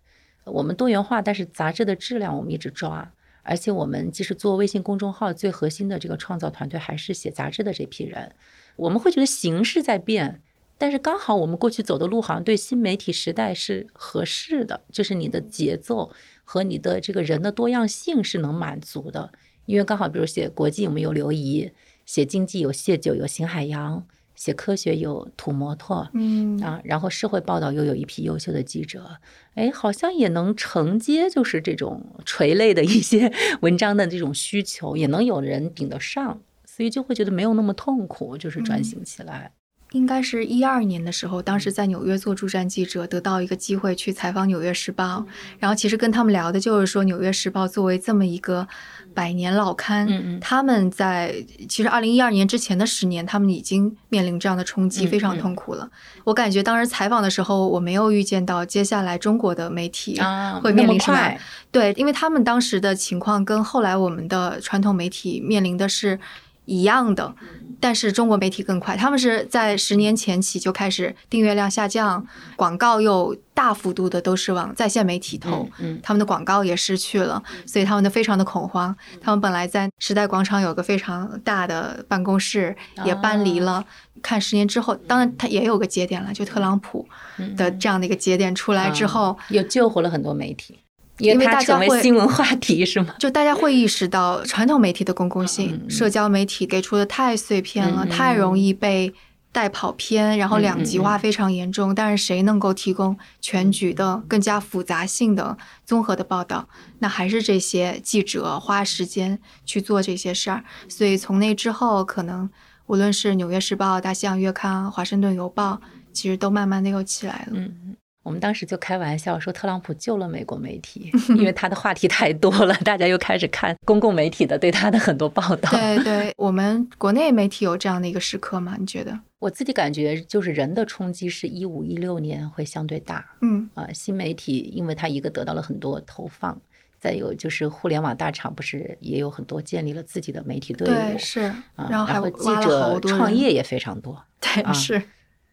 我们多元化，但是杂志的质量我们一直抓，而且我们即使做微信公众号，最核心的这个创造团队还是写杂志的这批人，我们会觉得形式在变，但是刚好我们过去走的路好像对新媒体时代是合适的，就是你的节奏。和你的这个人的多样性是能满足的，因为刚好，比如写国际，我们有刘怡；写经济有谢九，有邢海洋；写科学有土摩托，嗯。啊，然后社会报道又有一批优秀的记者，哎，好像也能承接就是这种垂类的一些 文章的这种需求，也能有人顶得上，所以就会觉得没有那么痛苦，就是转型起来。应该是一二年的时候，当时在纽约做驻站记者，得到一个机会去采访《纽约时报》，然后其实跟他们聊的就是说，《纽约时报》作为这么一个百年老刊，嗯嗯，他们在其实二零一二年之前的十年，他们已经面临这样的冲击，非常痛苦了。我感觉当时采访的时候，我没有预见到接下来中国的媒体会面临什么，对，因为他们当时的情况跟后来我们的传统媒体面临的是。一样的，但是中国媒体更快，他们是在十年前起就开始订阅量下降，广告又大幅度的都是往在线媒体投，嗯，他们的广告也失去了，所以他们的非常的恐慌。他们本来在时代广场有个非常大的办公室，也搬离了。看十年之后，当然他也有个节点了，就特朗普的这样的一个节点出来之后，又救活了很多媒体。因为大家会新闻话题是吗？就大家会意识到传统媒体的公共性，社交媒体给出的太碎片了，太容易被带跑偏，然后两极化非常严重。但是谁能够提供全局的、更加复杂性的综合的报道？那还是这些记者花时间去做这些事儿。所以从那之后，可能无论是《纽约时报》《大西洋月刊》《华盛顿邮报》，其实都慢慢的又起来了。嗯。我们当时就开玩笑说，特朗普救了美国媒体，因为他的话题太多了，大家又开始看公共媒体的对他的很多报道。对对，我们国内媒体有这样的一个时刻吗？你觉得？我自己感觉就是人的冲击是一五一六年会相对大。嗯啊，新媒体因为它一个得到了很多投放，再有就是互联网大厂不是也有很多建立了自己的媒体队伍？对，是。啊，然后还有记者创业也非常多。对，是。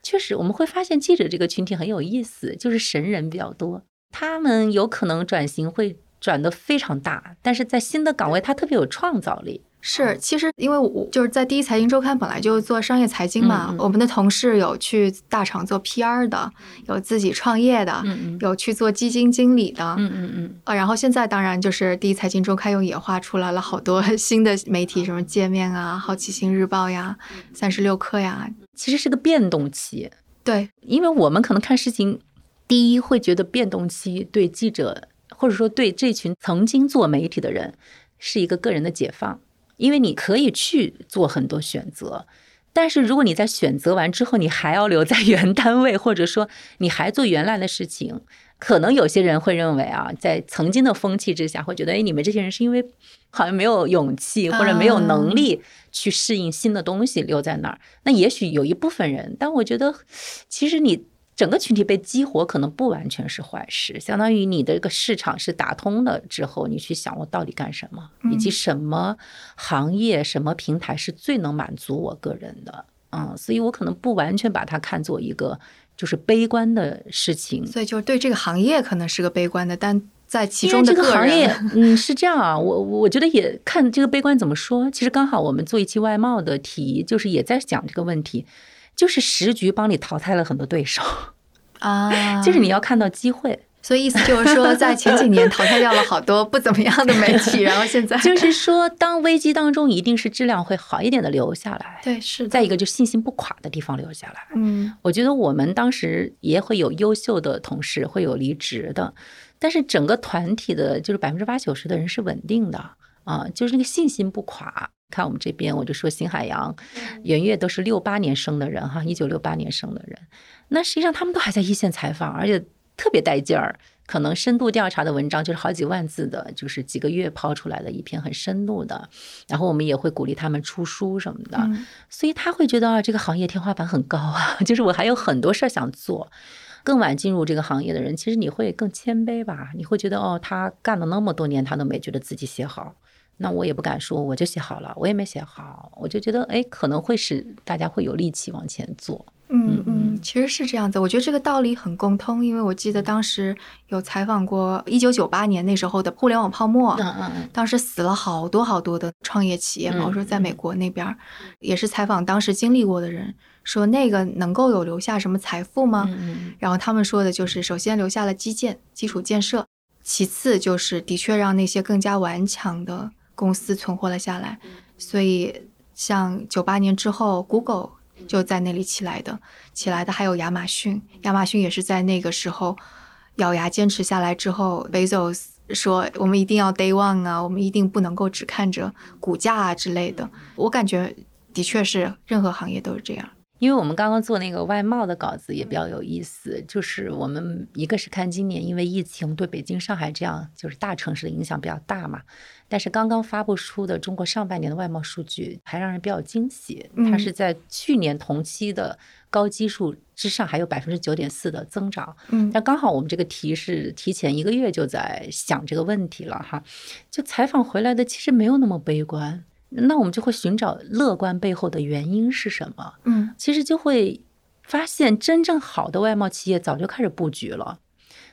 确实，我们会发现记者这个群体很有意思，就是神人比较多。他们有可能转型会转得非常大，但是在新的岗位，他特别有创造力。是，其实因为我就是在第一财经周刊本来就做商业财经嘛，我们的同事有去大厂做 PR 的，有自己创业的，有去做基金经理的，嗯嗯嗯。啊，然后现在当然就是第一财经周刊又演化出来了好多 新的媒体，什么界面啊、好奇心日报呀、三十六氪呀。其实是个变动期，对，因为我们可能看事情，第一会觉得变动期对记者或者说对这群曾经做媒体的人是一个个人的解放，因为你可以去做很多选择。但是如果你在选择完之后，你还要留在原单位，或者说你还做原来的事情，可能有些人会认为啊，在曾经的风气之下，会觉得哎，你们这些人是因为好像没有勇气或者没有能力去适应新的东西留在那儿。那也许有一部分人，但我觉得其实你。整个群体被激活，可能不完全是坏事。相当于你的这个市场是打通了之后，你去想我到底干什么，以及什么行业、什么平台是最能满足我个人的。嗯，所以我可能不完全把它看作一个就是悲观的事情。所以就对这个行业可能是个悲观的，但在其中的这个行业，嗯，是这样啊。我我觉得也看这个悲观怎么说。其实刚好我们做一期外贸的题，就是也在讲这个问题。就是时局帮你淘汰了很多对手啊，就是你要看到机会，所以意思就是说，在前几年淘汰掉了好多不怎么样的媒体，然后现在就是说，当危机当中，一定是质量会好一点的留下来。对，是。再一个，就信心不垮的地方留下来。嗯，我觉得我们当时也会有优秀的同事，会有离职的，但是整个团体的，就是百分之八九十的人是稳定的啊，就是那个信心不垮。看我们这边，我就说新海洋、袁月都是六八年生的人哈，一九六八年生的人。那实际上他们都还在一线采访，而且特别带劲儿。可能深度调查的文章就是好几万字的，就是几个月抛出来的一篇很深度的。然后我们也会鼓励他们出书什么的，所以他会觉得啊，这个行业天花板很高啊，就是我还有很多事儿想做。更晚进入这个行业的人，其实你会更谦卑吧？你会觉得哦，他干了那么多年，他都没觉得自己写好。那我也不敢说，我就写好了，我也没写好，我就觉得，哎，可能会使大家会有力气往前做。嗯嗯，其实是这样子，我觉得这个道理很共通，因为我记得当时有采访过一九九八年那时候的互联网泡沫，嗯嗯嗯，当时死了好多好多的创业企业嘛，我说在美国那边也是采访当时经历过的人，说那个能够有留下什么财富吗？嗯然后他们说的就是，首先留下了基建基础建设，其次就是的确让那些更加顽强的。公司存活了下来，所以像九八年之后，Google 就在那里起来的，起来的还有亚马逊，亚马逊也是在那个时候咬牙坚持下来之后，Bezos 说我们一定要 Day One 啊，我们一定不能够只看着股价啊之类的。我感觉的确是任何行业都是这样。因为我们刚刚做那个外贸的稿子也比较有意思，就是我们一个是看今年因为疫情对北京、上海这样就是大城市的影响比较大嘛，但是刚刚发布出的中国上半年的外贸数据还让人比较惊喜，它是在去年同期的高基数之上还有百分之九点四的增长，嗯，但刚好我们这个题是提前一个月就在想这个问题了哈，就采访回来的其实没有那么悲观。那我们就会寻找乐观背后的原因是什么？嗯，其实就会发现，真正好的外贸企业早就开始布局了。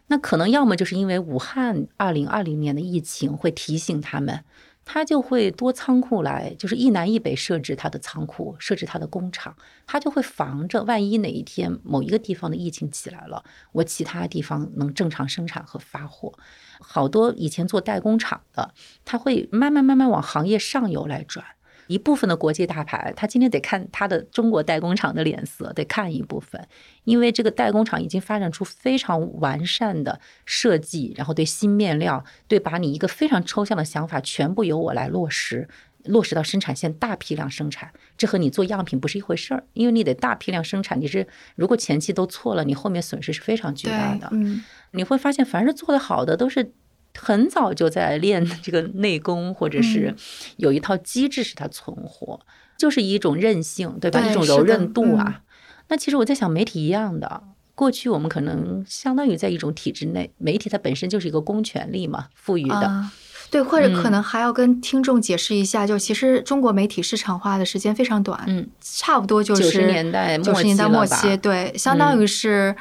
那可能要么就是因为武汉二零二零年的疫情会提醒他们。他就会多仓库来，就是一南一北设置他的仓库，设置他的工厂，他就会防着万一哪一天某一个地方的疫情起来了，我其他地方能正常生产和发货。好多以前做代工厂的，他会慢慢慢慢往行业上游来转。一部分的国际大牌，他今天得看他的中国代工厂的脸色，得看一部分，因为这个代工厂已经发展出非常完善的设计，然后对新面料，对把你一个非常抽象的想法全部由我来落实，落实到生产线大批量生产，这和你做样品不是一回事儿，因为你得大批量生产，你是如果前期都错了，你后面损失是非常巨大的。嗯，你会发现，凡是做的好的都是。很早就在练这个内功，或者是有一套机制使它存活，就是一种韧性，对吧？一种柔韧度啊。那其实我在想，媒体一样的，过去我们可能相当于在一种体制内，媒体它本身就是一个公权力嘛，赋予的。对，或者可能还要跟听众解释一下，就其实中国媒体市场化的时间非常短，嗯，差不多就是九十年代九十年代末期，对，相当于是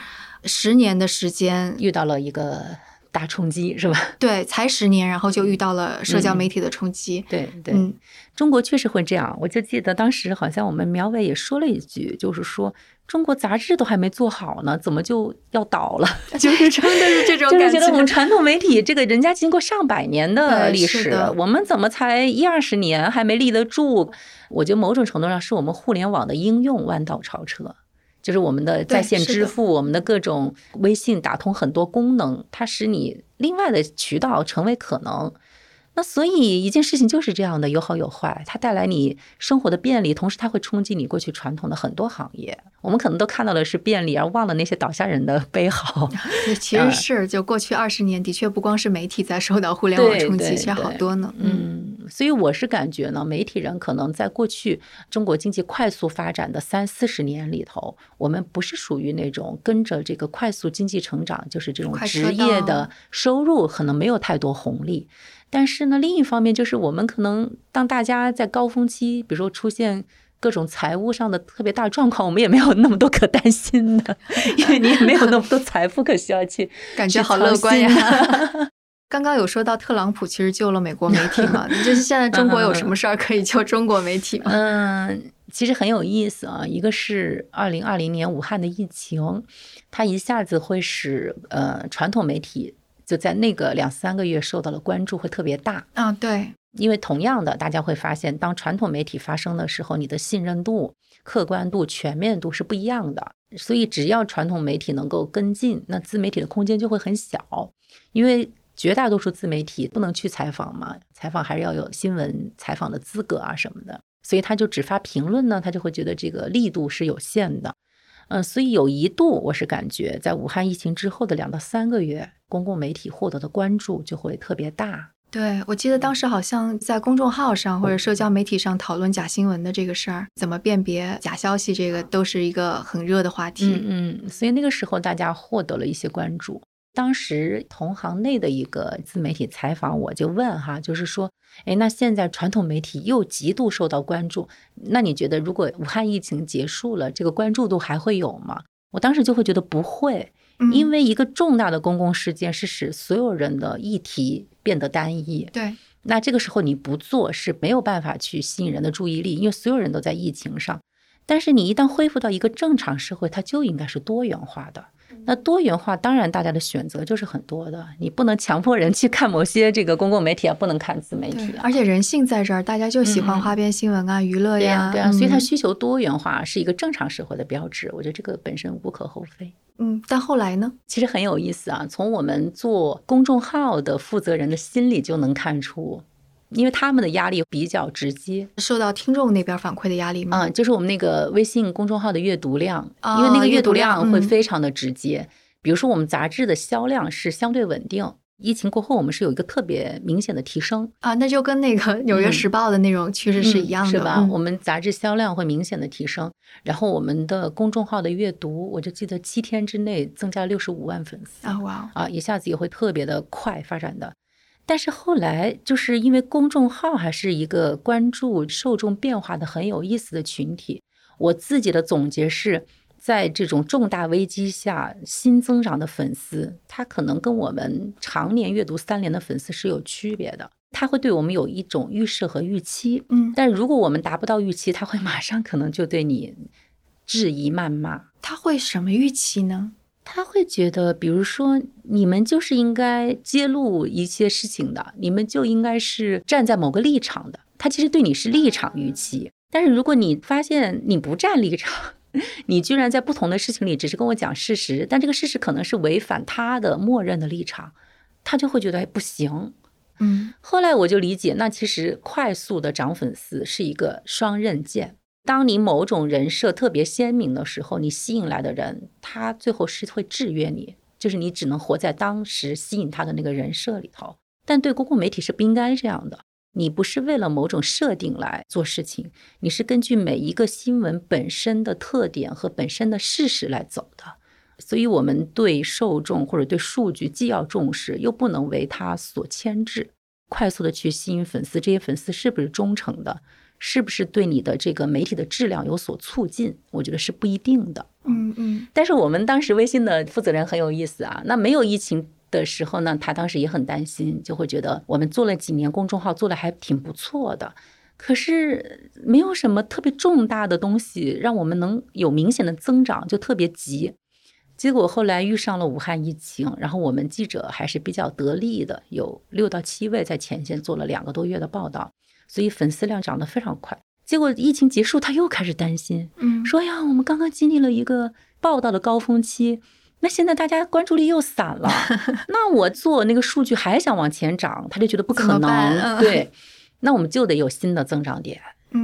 十年的时间遇到了一个。大冲击是吧？对，才十年，然后就遇到了社交媒体的冲击。对对，中国确实会这样。我就记得当时好像我们苗伟也说了一句，就是说中国杂志都还没做好呢，怎么就要倒了？就是真的是这种 感觉。就是觉得我们传统媒体这个人家经过上百年的历史，我们怎么才一二十年还没立得住？我觉得某种程度上是我们互联网的应用弯道超车。就是我们的在线支付，我们的各种微信打通很多功能，它使你另外的渠道成为可能。那所以一件事情就是这样的，有好有坏，它带来你生活的便利，同时它会冲击你过去传统的很多行业。我们可能都看到的是便利，而忘了那些倒下人的悲嚎。对 其实是就过去二十年，的确不光是媒体在受到互联网冲击，对其实好多呢。嗯，嗯，所以我是感觉呢，媒体人可能在过去中国经济快速发展的三四十年里头，我们不是属于那种跟着这个快速经济成长，就是这种职业的收入可能没有太多红利。但是呢，另一方面就是我们可能当大家在高峰期，比如说出现。各种财务上的特别大状况，我们也没有那么多可担心的，因为你也没有那么多财富可需要去感觉好乐观心呀。刚刚有说到特朗普其实救了美国媒体嘛，就是现在中国有什么事儿可以救中国媒体吗？嗯，其实很有意思啊。一个是二零二零年武汉的疫情，它一下子会使呃传统媒体就在那个两三个月受到了关注，会特别大。啊，对，因为同样的，大家会发现，当传统媒体发生的时候，你的信任度、客观度、全面度是不一样的。所以，只要传统媒体能够跟进，那自媒体的空间就会很小，因为绝大多数自媒体不能去采访嘛，采访还是要有新闻采访的资格啊什么的，所以他就只发评论呢，他就会觉得这个力度是有限的。嗯，所以有一度我是感觉，在武汉疫情之后的两到三个月，公共媒体获得的关注就会特别大。对，我记得当时好像在公众号上或者社交媒体上讨论假新闻的这个事儿，怎么辨别假消息，这个都是一个很热的话题。嗯嗯，所以那个时候大家获得了一些关注。当时同行内的一个自媒体采访，我就问哈，就是说，哎，那现在传统媒体又极度受到关注，那你觉得如果武汉疫情结束了，这个关注度还会有吗？我当时就会觉得不会，嗯因为一个重大的公共事件是使所有人的议题变得单一。对，那这个时候你不做是没有办法去吸引人的注意力，因为所有人都在疫情上。但是你一旦恢复到一个正常社会，它就应该是多元化的。那多元化，当然大家的选择就是很多的，你不能强迫人去看某些这个公共媒体啊，不能看自媒体，啊。而且人性在这儿，大家就喜欢花边新闻啊、娱乐对呀、呀，对啊、所以它嗯需求多元化是一个正常社会的标志，我觉得这个本身无可厚非。嗯，但后来呢？其实很有意思啊，从我们做公众号的负责人的心里就能看出，因为他们的压力比较直接。受到听众那边反馈的压力吗？嗯，就是我们那个微信公众号的阅读量，哦因为那个阅读量量会嗯非常的直接。比如说，我们杂志的销量是相对稳定，疫情过后我们是有一个特别明显的提升，啊，那就跟那个《纽约时报》的那种趋势是一样的，嗯是吧？嗯我们杂志销量会明显的提升，然后我们的公众号的阅读，我就记得七天之内增加六十五万粉丝啊，哇，啊，一下子也会特别的快发展的。但是后来就是因为公众号还是一个关注受众变化的很有意思的群体，我自己的总结是在这种重大危机下新增长的粉丝，他可能跟我们常年阅读三联的粉丝是有区别的，他会对我们有一种预设和预期，嗯，但如果我们达不到预期，他会马上可能就对你质疑谩骂。他会什么预期呢？他会觉得，比如说，你们就是应该揭露一些事情的，你们就应该是站在某个立场的。他其实对你是立场预期，但是如果你发现你不站立场，你居然在不同的事情里只是跟我讲事实，但这个事实可能是违反他的默认的立场，他就会觉得哎不行。嗯后来我就理解，那其实快速的涨粉丝是一个双刃剑。当你某种人设特别鲜明的时候，你吸引来的人，他最后是会制约你，就是你只能活在当时吸引他的那个人设里头。但对公共媒体是不应该这样的，你不是为了某种设定来做事情，你是根据每一个新闻本身的特点和本身的事实来走的。所以，我们对受众或者对数据既要重视，又不能为它所牵制。快速的去吸引粉丝，这些粉丝是不是忠诚的？是不是对你的这个媒体的质量有所促进？我觉得是不一定的。嗯嗯但是我们当时微信的负责人很有意思啊，那没有疫情的时候呢，他当时也很担心，就会觉得我们做了几年公众号，做的还挺不错的，可是没有什么特别重大的东西让我们能有明显的增长，就特别急。结果后来遇上了武汉疫情，然后我们记者还是比较得力的，有六到七位在前线做了两个多月的报道，所以粉丝量涨得非常快。结果疫情结束，他又开始担心，嗯，说呀，我们刚刚经历了一个报道的高峰期，那现在大家关注力又散了，那我做那个数据还想往前涨，他就觉得不可能。嗯对，那我们就得有新的增长点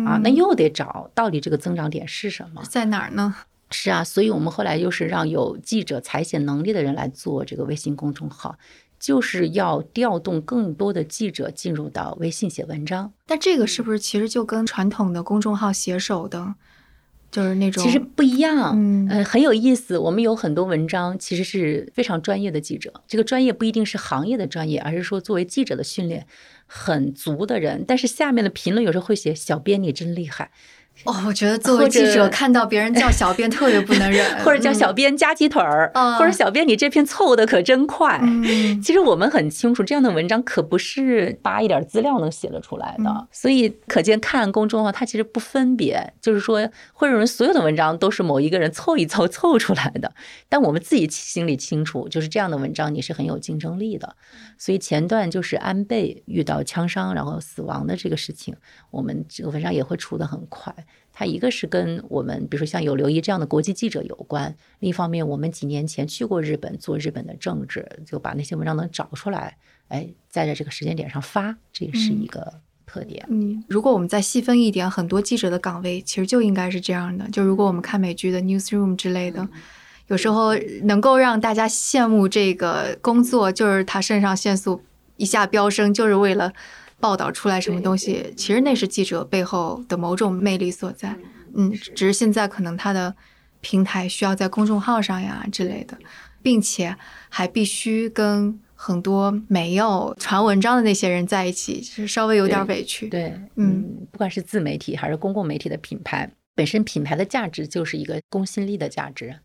啊，嗯那又得找到底这个增长点是什么。在哪儿呢？是啊，所以我们后来又是让有记者采写能力的人来做这个微信公众号，就是要调动更多的记者进入到微信写文章。但这个是不是其实就跟传统的公众号写手的，就是那种其实不一样，嗯呃，很有意思。我们有很多文章其实是非常专业的记者，这个专业不一定是行业的专业，而是说作为记者的训练很足的人。但是下面的评论有时候会写：“小编你真厉害。”哦，我觉得作为记者看到别人叫小编特别不能忍，或者叫小编夹鸡腿儿，嗯或者小编你这篇凑的可真快。嗯，其实我们很清楚，这样的文章可不是扒一点资料能写得出来的。嗯所以可见看公众号，它其实不分别，就是说会认为所有的文章都是某一个人凑一凑凑出来的。但我们自己心里清楚，就是这样的文章你是很有竞争力的。所以前段就是安倍遇到枪伤然后死亡的这个事情，我们这个文章也会出的很快。它一个是跟我们，比如说像有刘怡这样的国际记者有关，另一方面，我们几年前去过日本做日本的政治，就把那些文章能找出来，哎，在这个时间点上发，这个是一个特点。嗯，如果我们再细分一点，很多记者的岗位其实就应该是这样的。就如果我们看美剧的 newsroom 之类的，有时候能够让大家羡慕这个工作，就是他肾上腺素一下飙升，就是为了报道出来什么东西。其实那是记者背后的某种魅力所在。嗯，只是现在可能他的平台需要在公众号上呀之类的，并且还必须跟很多没有传文章的那些人在一起，就是稍微有点委屈。对，嗯嗯，不管是自媒体还是公共媒体的品牌，本身品牌的价值就是一个公信力的价值。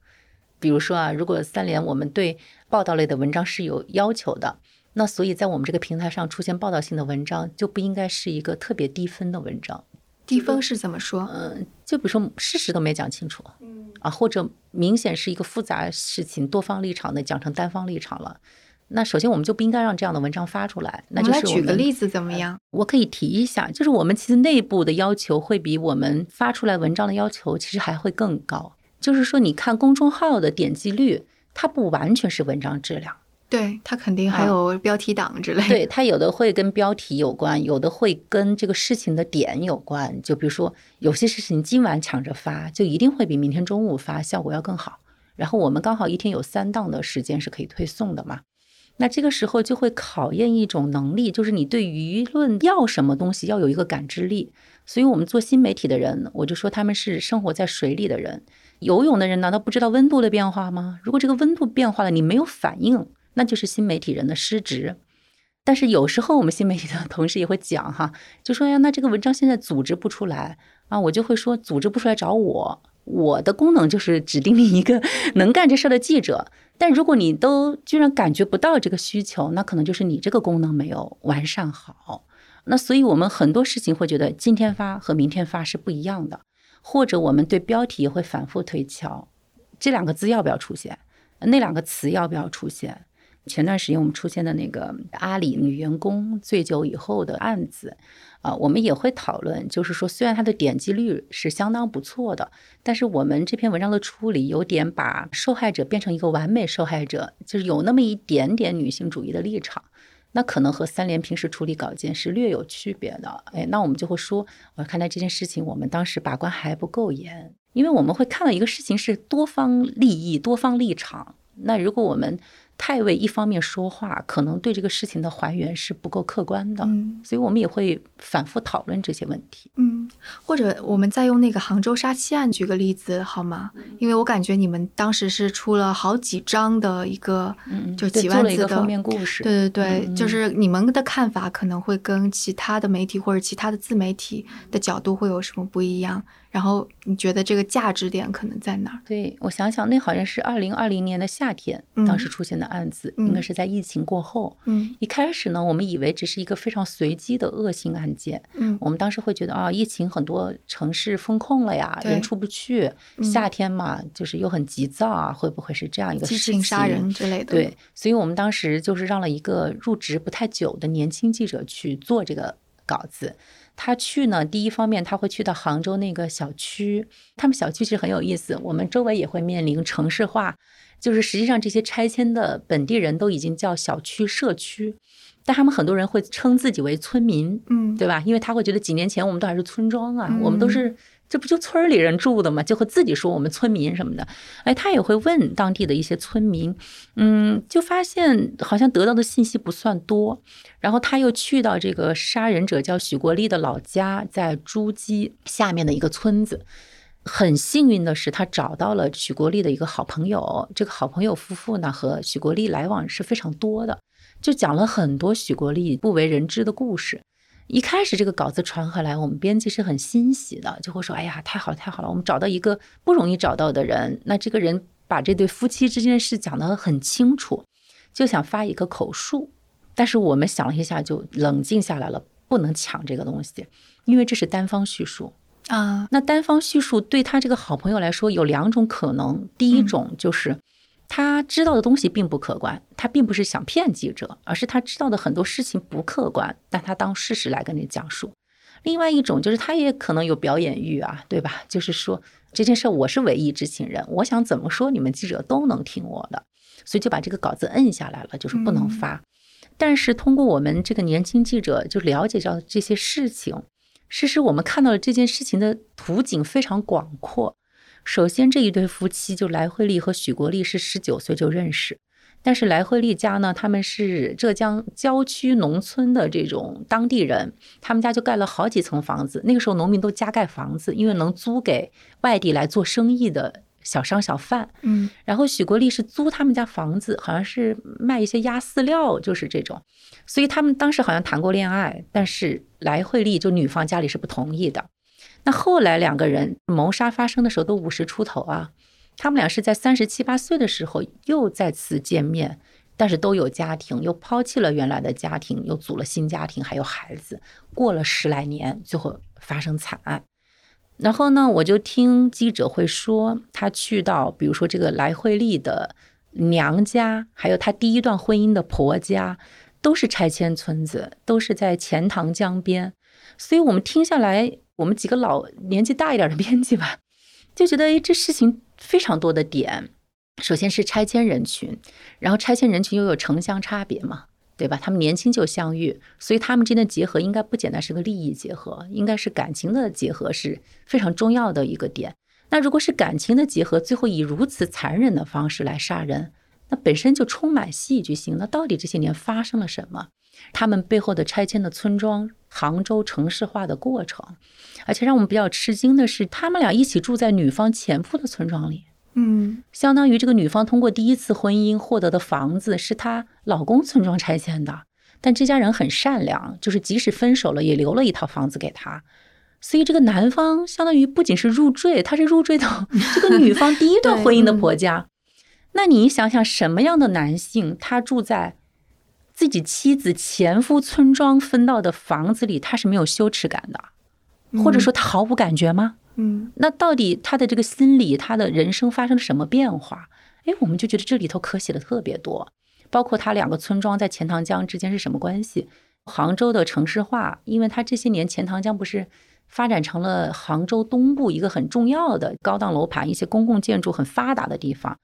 比如说啊，如果三联我们对报道类的文章是有要求的，那所以在我们这个平台上出现报道性的文章，就不应该是一个特别低分的文章。低分是怎么说？嗯，就比如说事实都没讲清楚，嗯啊，或者明显是一个复杂事情，多方立场的讲成单方立场了。那首先我们就不应该让这样的文章发出来。那我来就是我们举个例子怎么样？我可以提一下，就是我们其实内部的要求会比我们发出来文章的要求其实还会更高。就是说，你看公众号的点击率，它不完全是文章质量，对他肯定还啊有标题党之类的。对，它有的会跟标题有关，有的会跟这个事情的点有关。就比如说，有些事情今晚抢着发，就一定会比明天中午发效果要更好。然后我们刚好一天有三档的时间是可以推送的嘛。那这个时候就会考验一种能力，就是你对舆论要什么东西要有一个感知力。所以我们做新媒体的人，我就说他们是生活在水里的人。游泳的人难道不知道温度的变化吗？如果这个温度变化了，你没有反应，那就是新媒体人的失职。但是有时候我们新媒体的同事也会讲哈，就说呀，那这个文章现在组织不出来啊，我就会说组织不出来找我，我的功能就是指定你一个能干这事的记者。但如果你都居然感觉不到这个需求，那可能就是你这个功能没有完善好。那所以我们很多事情会觉得今天发和明天发是不一样的，或者我们对标题也会反复推敲，这两个字要不要出现，那两个词要不要出现。前段时间我们出现的那个阿里女员工醉酒以后的案子，啊，我们也会讨论，就是说虽然它的点击率是相当不错的，但是我们这篇文章的处理有点把受害者变成一个完美受害者，就是有那么一点点女性主义的立场。那可能和三联平时处理稿件是略有区别的，哎，那我们就会说，我看待这件事情，我们当时把关还不够严，因为我们会看到一个事情是多方利益、多方立场。那如果我们太为一方面说话，可能对这个事情的还原是不够客观的，嗯所以我们也会反复讨论这些问题。嗯，或者我们再用那个杭州杀妻案举个例子好吗？因为我感觉你们当时是出了好几章的一个，嗯，就几万字的封面故事，对对对，嗯就是你们的看法可能会跟其他的媒体或者其他的自媒体的角度会有什么不一样？然后你觉得这个价值点可能在哪儿？对我想想，那好像是二零二零年的夏天，嗯当时出现的案子，嗯应该是在疫情过后。嗯一开始呢，我们以为只是一个非常随机的恶性案件，嗯我们当时会觉得啊，疫情很多城市封控了呀，人出不去，嗯夏天嘛，就是又很急躁啊，会不会是这样一个激事情杀情人之类的。对，所以我们当时就是让了一个入职不太久的年轻记者去做这个稿子。他去呢，第一方面他会去到杭州那个小区，他们小区其实很有意思，我们周围也会面临城市化，就是实际上这些拆迁的本地人都已经叫小区社区。但他们很多人会称自己为村民，嗯，对吧？因为他会觉得几年前我们都还是村庄啊，我们都是这不就村里人住的嘛，就会自己说我们村民什么的。哎，他也会问当地的一些村民，嗯，就发现好像得到的信息不算多。然后他又去到这个杀人者叫许国立的老家，在朱基下面的一个村子。很幸运的是，他找到了许国立的一个好朋友。这个好朋友夫妇呢，和许国立来往是非常多的。就讲了很多许国立不为人知的故事。一开始这个稿子传回来，我们编辑是很欣喜的，就会说：“哎呀，太好了太好了，我们找到一个不容易找到的人。那这个人把这对夫妻之间的事讲得很清楚，就想发一个口述。但是我们想了一下，就冷静下来了，不能抢这个东西，因为这是单方叙述啊。那单方叙述对他这个好朋友来说有两种可能，第一种就是。他知道的东西并不客观，他并不是想骗记者，而是他知道的很多事情不客观，但他当事实来跟你讲述。另外一种就是他也可能有表演欲啊，对吧？就是说这件事我是唯一知情人，我想怎么说你们记者都能听我的，所以就把这个稿子摁下来了，就是不能发。但是通过我们这个年轻记者就了解到这些事情，事实我们看到了这件事情的图景非常广阔。首先，这一对夫妻就来惠丽和许国立是十九岁就认识，但是来惠丽家呢，他们是浙江郊区农村的这种当地人，他们家就盖了好几层房子。那个时候农民都加盖房子，因为能租给外地来做生意的小商小贩。嗯，然后许国立是租他们家房子，好像是卖一些鸭饲料，就是这种。所以他们当时好像谈过恋爱，但是来惠丽就女方家里是不同意的。那后来两个人谋杀发生的时候都五十出头啊，他们俩是在三十七八岁的时候又再次见面，但是都有家庭，又抛弃了原来的家庭，又组了新家庭，还有孩子，过了十来年，最后发生惨案。然后呢，我就听记者会说，他去到比如说这个来惠丽的娘家，还有他第一段婚姻的婆家，都是拆迁村子，都是在钱塘江边，所以我们听下来。我们几个老年纪大一点的编辑吧，就觉得哎，这事情非常多的点。首先是拆迁人群，然后拆迁人群又有城乡差别嘛，对吧？他们年轻就相遇，所以他们之间的结合应该不简单是个利益结合，应该是感情的结合是非常重要的一个点。那如果是感情的结合，最后以如此残忍的方式来杀人，那本身就充满戏剧性。那到底这些年发生了什么？他们背后的拆迁的村庄，杭州城市化的过程，而且让我们比较吃惊的是，他们俩一起住在女方前夫的村庄里。嗯，相当于这个女方通过第一次婚姻获得的房子是她老公村庄拆迁的，但这家人很善良，就是即使分手了也留了一套房子给她。所以这个男方相当于不仅是入赘，他是入赘到 这个女方第一段婚姻的婆家。那你想想，什么样的男性他住在？自己妻子前夫村庄分到的房子里，他是没有羞耻感的，或者说他毫无感觉吗？嗯，那到底他的这个心理，他的人生发生了什么变化？哎，我们就觉得这里头可写的特别多，包括他两个村庄在钱塘江之间是什么关系？杭州的城市化，因为他这些年钱塘江不是发展成了杭州东部一个很重要的高档楼盘、一些公共建筑很发达的地方。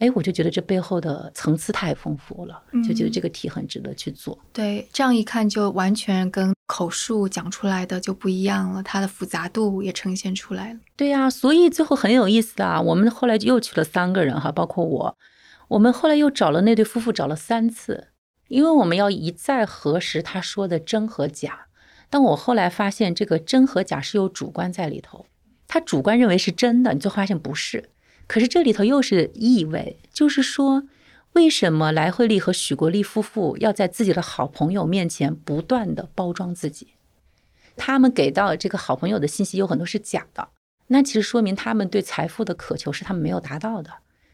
哎，我就觉得这背后的层次太丰富了，就觉得这个题很值得去做。对，这样一看就完全跟口述讲出来的就不一样了，它的复杂度也呈现出来了。对呀，所以最后很有意思啊。我们后来又去了三个人哈，包括我，我们后来又找了那对夫妇找了三次，因为我们要一再核实他说的真和假。但我后来发现，这个真和假是有主观在里头，他主观认为是真的，你最后发现不是。可是这里头又是意味，就是说，为什么来惠丽和许国立夫妇要在自己的好朋友面前不断的包装自己？他们给到这个好朋友的信息有很多是假的，那其实说明他们对财富的渴求是他们没有达到的。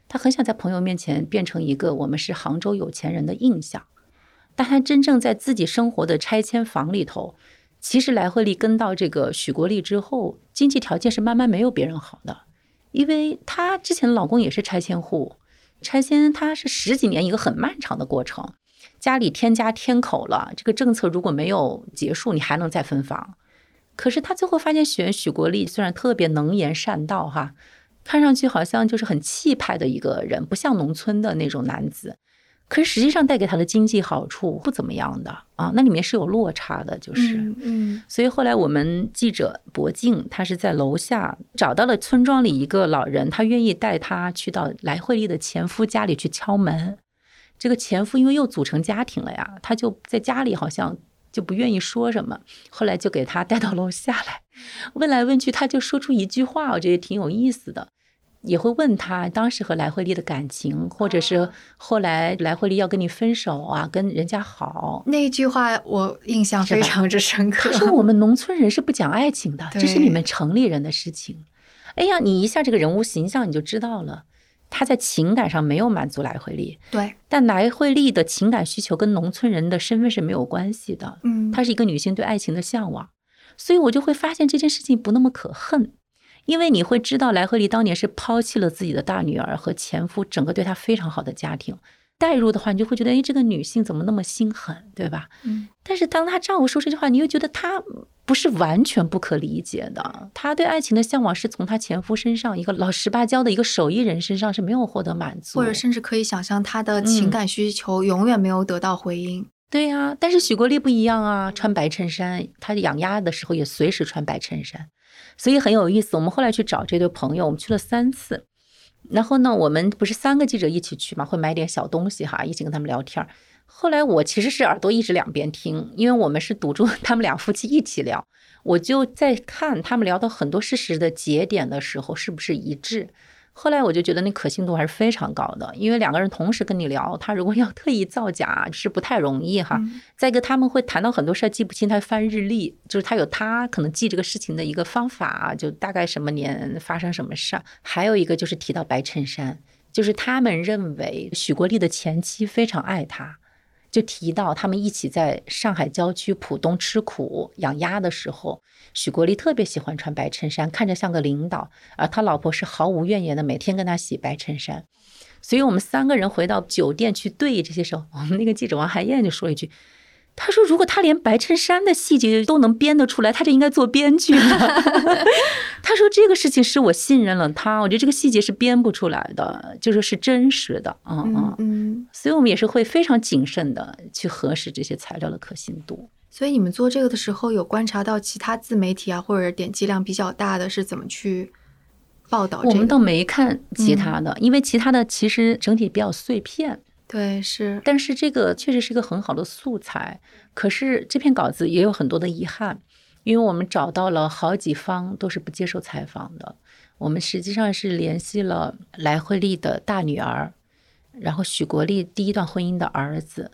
他很想在朋友面前变成一个我们是杭州有钱人的印象，但他真正在自己生活的拆迁房里头，其实来惠丽跟到这个许国立之后，经济条件是慢慢没有别人好的。因为她之前老公也是拆迁户，拆迁他是十几年一个很漫长的过程，家里添加添口了，这个政策如果没有结束，你还能再分房，可是她最后发现选许国立虽然特别能言善道哈，看上去好像就是很气派的一个人，不像农村的那种男子。可是实际上带给他的经济好处不怎么样的啊，那里面是有落差的，就是，嗯，所以后来我们记者博静，他是在楼下找到了村庄里一个老人，他愿意带他去到来惠利的前夫家里去敲门。这个前夫因为又组成家庭了呀，他就在家里好像就不愿意说什么，后来就给他带到楼下来，问来问去，他就说出一句话，我觉得挺有意思的。也会问他当时和来慧丽的感情，或者是后来来慧丽要跟你分手啊，跟人家好那句话，我印象非常之深刻。他说我们农村人是不讲爱情的，这是你们城里人的事情。哎呀，你一下这个人物形象你就知道了，他在情感上没有满足来惠利，对，但来惠利的情感需求跟农村人的身份是没有关系的。嗯，她是一个女性对爱情的向往，所以我就会发现这件事情不那么可恨。因为你会知道，莱赫利当年是抛弃了自己的大女儿和前夫，整个对她非常好的家庭。代入的话，你就会觉得，哎，这个女性怎么那么心狠，对吧？嗯。但是当她丈夫说这句话，你又觉得她不是完全不可理解的。她对爱情的向往是从她前夫身上，一个老实巴交的一个手艺人身上是没有获得满足，或者甚至可以想象她的情感需求永远没有得到回应。对呀，但是许国立不一样啊，穿白衬衫，他养鸭的时候也随时穿白衬衫。所以很有意思。我们后来去找这对朋友，我们去了三次。然后呢，我们不是三个记者一起去嘛，会买点小东西哈，一起跟他们聊天。后来我其实是耳朵一直两边听，因为我们是堵住他们俩夫妻一起聊，我就在看他们聊到很多事实的节点的时候是不是一致。后来我就觉得那可信度还是非常高的，因为两个人同时跟你聊，他如果要特意造假是不太容易哈。再一个，他们会谈到很多事儿记不清，他翻日历，就是他有他可能记这个事情的一个方法，就大概什么年发生什么事儿。还有一个就是提到白衬衫，就是他们认为许国立的前妻非常爱他。就提到他们一起在上海郊区浦东吃苦养鸭的时候，许国立特别喜欢穿白衬衫，看着像个领导，而他老婆是毫无怨言的，每天跟他洗白衬衫。所以我们三个人回到酒店去对这些时候，我们那个记者王海燕就说了一句。他说：“如果他连白衬衫的细节都能编得出来，他就应该做编剧了。”他说：“这个事情是我信任了他，我觉得这个细节是编不出来的，就是是真实的。”嗯嗯嗯，所以我们也是会非常谨慎的去核实这些材料的可信度。所以你们做这个的时候，有观察到其他自媒体啊，或者点击量比较大的是怎么去报道？我们倒没看其他的，因为其他的其实整体比较碎片。对，是，但是这个确实是一个很好的素材。可是这篇稿子也有很多的遗憾，因为我们找到了好几方都是不接受采访的。我们实际上是联系了来惠利的大女儿，然后许国立第一段婚姻的儿子，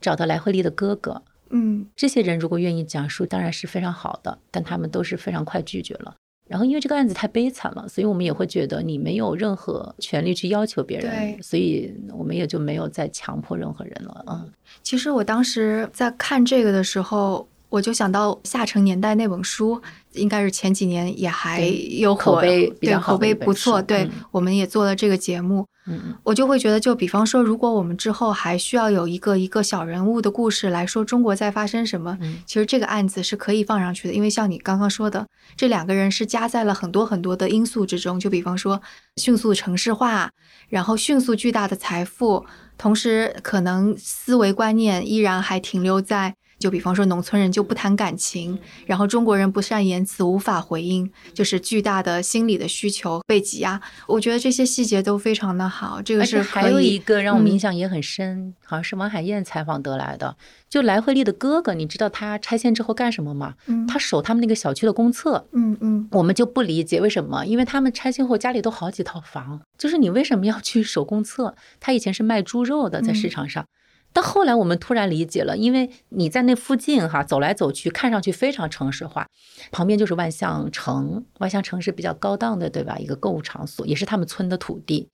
找到来惠利的哥哥。嗯，这些人如果愿意讲述，当然是非常好的，但他们都是非常快拒绝了。然后，因为这个案子太悲惨了，所以我们也会觉得你没有任何权利去要求别人，所以我们也就没有再强迫任何人了。嗯，其实我当时在看这个的时候，我就想到《下沉年代》那本书，应该是前几年也还有口碑，对口碑不错。对，我们也做了这个节目。嗯，我就会觉得，就比方说，如果我们之后还需要有一个一个小人物的故事来说中国在发生什么，其实这个案子是可以放上去的，因为像你刚刚说的，这两个人是加在了很多很多的因素之中，就比方说迅速城市化，然后迅速巨大的财富，同时可能思维观念依然还停留在。就比方说，农村人就不谈感情，然后中国人不善言辞，无法回应，就是巨大的心理的需求被挤压。我觉得这些细节都非常的好。这个是还有一个让我们印象也很深，好像是王海燕采访得来的。就来惠利的哥哥，你知道他拆迁之后干什么吗？嗯，他守他们那个小区的公厕。嗯嗯，我们就不理解为什么，因为他们拆迁后家里都好几套房，就是你为什么要去守公厕？他以前是卖猪肉的，在市场上。但后来我们突然理解了，因为你在那附近哈走来走去，看上去非常城市化，旁边就是万象城，万象城是比较高档的，对吧？一个购物场所，也是他们村的土地，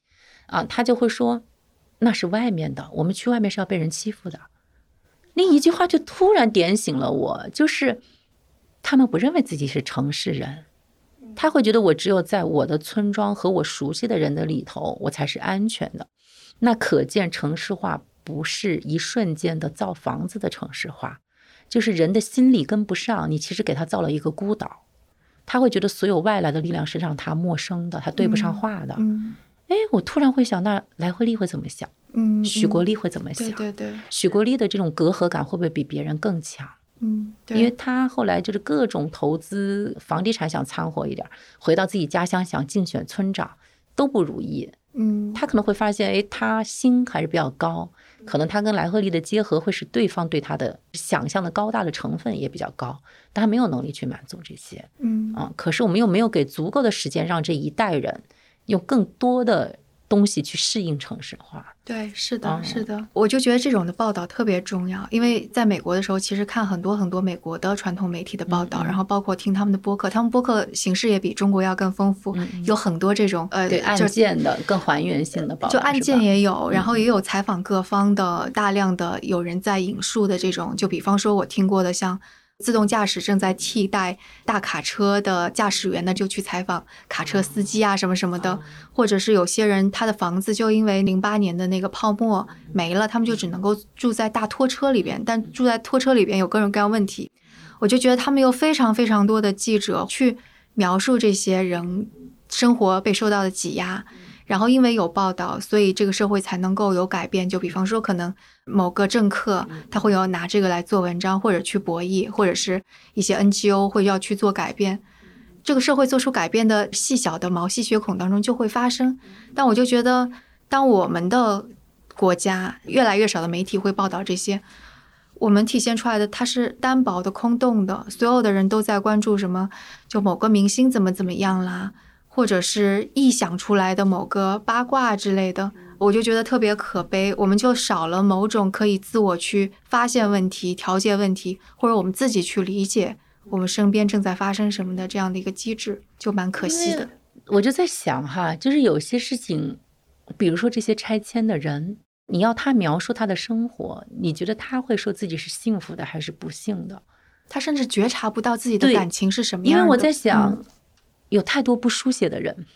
啊，他就会说那是外面的，我们去外面是要被人欺负的。那一句话就突然点醒了我，就是他们不认为自己是城市人，他会觉得我只有在我的村庄和我熟悉的人的里头，我才是安全的。那可见城市化。不是一瞬间的造房子的城市化，就是人的心理跟不上，你其实给他造了一个孤岛，他会觉得所有外来的力量是让他陌生的，他对不上话的。嗯哎，我突然会想，那来回丽会怎么想？嗯，许国立会怎么想？对对对，许国立的这种隔阂感会不会比别人更强？嗯，对因为他后来就是各种投资房地产想掺和一点儿，回到自己家乡想竞选村长都不如意。嗯，他可能会发现，哎，他心还是比较高，可能他跟莱赫利的结合会使对方对他的想象的高大的成分也比较高，但他没有能力去满足这些嗯啊。可是我们又没有给足够的时间让这一代人用更多的东西去适应城市化。对，是的，哦是的，我就觉得这种的报道特别重要，因为在美国的时候，其实看很多很多美国的传统媒体的报道，然后包括听他们的播客，他们播客形式也比中国要更丰富，有很多这种呃，对案件的更还原性的报道，就案件也有，然后嗯也有采访各方的大量的有人在引述的这种，就比方说我听过的像。自动驾驶正在替代大卡车的驾驶员呢，就去采访卡车司机啊，什么什么的，或者是有些人他的房子就因为零八年的那个泡沫没了，他们就只能够住在大拖车里边，但住在拖车里边有各种各样问题，我就觉得他们有非常非常多的记者去描述这些人生活被受到的挤压，然后因为有报道，所以这个社会才能够有改变。就比方说，可能某个政客他会有拿这个来做文章，或者去博弈，或者是一些 NGO 会要去做改变。这个社会做出改变的细小的毛细血孔当中就会发生。但我就觉得，当我们的国家越来越少的媒体会报道这些，我们体现出来的它是单薄的、空洞的，所有的人都在关注什么，就某个明星怎么怎么样啦，或者是臆想出来的某个八卦之类的，我就觉得特别可悲。我们就少了某种可以自我去发现问题、调节问题，或者我们自己去理解我们身边正在发生什么的这样的一个机制，就蛮可惜的。我就在想哈，就是有些事情，比如说这些拆迁的人，你要他描述他的生活，你觉得他会说自己是幸福的还是不幸的？他甚至觉察不到自己的感情是什么样的。因为我在想，嗯有太多不书写的人，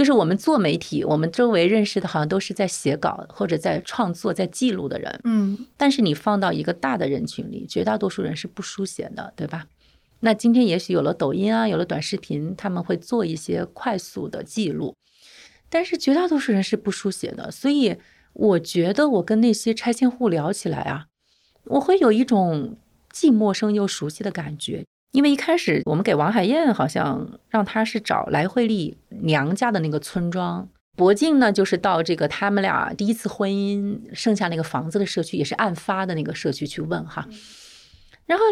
就是我们做媒体，我们周围认识的好像都是在写稿或者在创作、在记录的人，嗯但是你放到一个大的人群里，绝大多数人是不书写的，对吧？那今天也许有了抖音啊，有了短视频，他们会做一些快速的记录，但是绝大多数人是不书写的，所以我觉得我跟那些拆迁户聊起来啊，我会有一种既陌生又熟悉的感觉。因为一开始我们给王海燕好像让她是找来惠丽娘家的那个村庄，博静呢就是到这个他们俩第一次婚姻剩下那个房子的社区，也是案发的那个社区去问哈。然后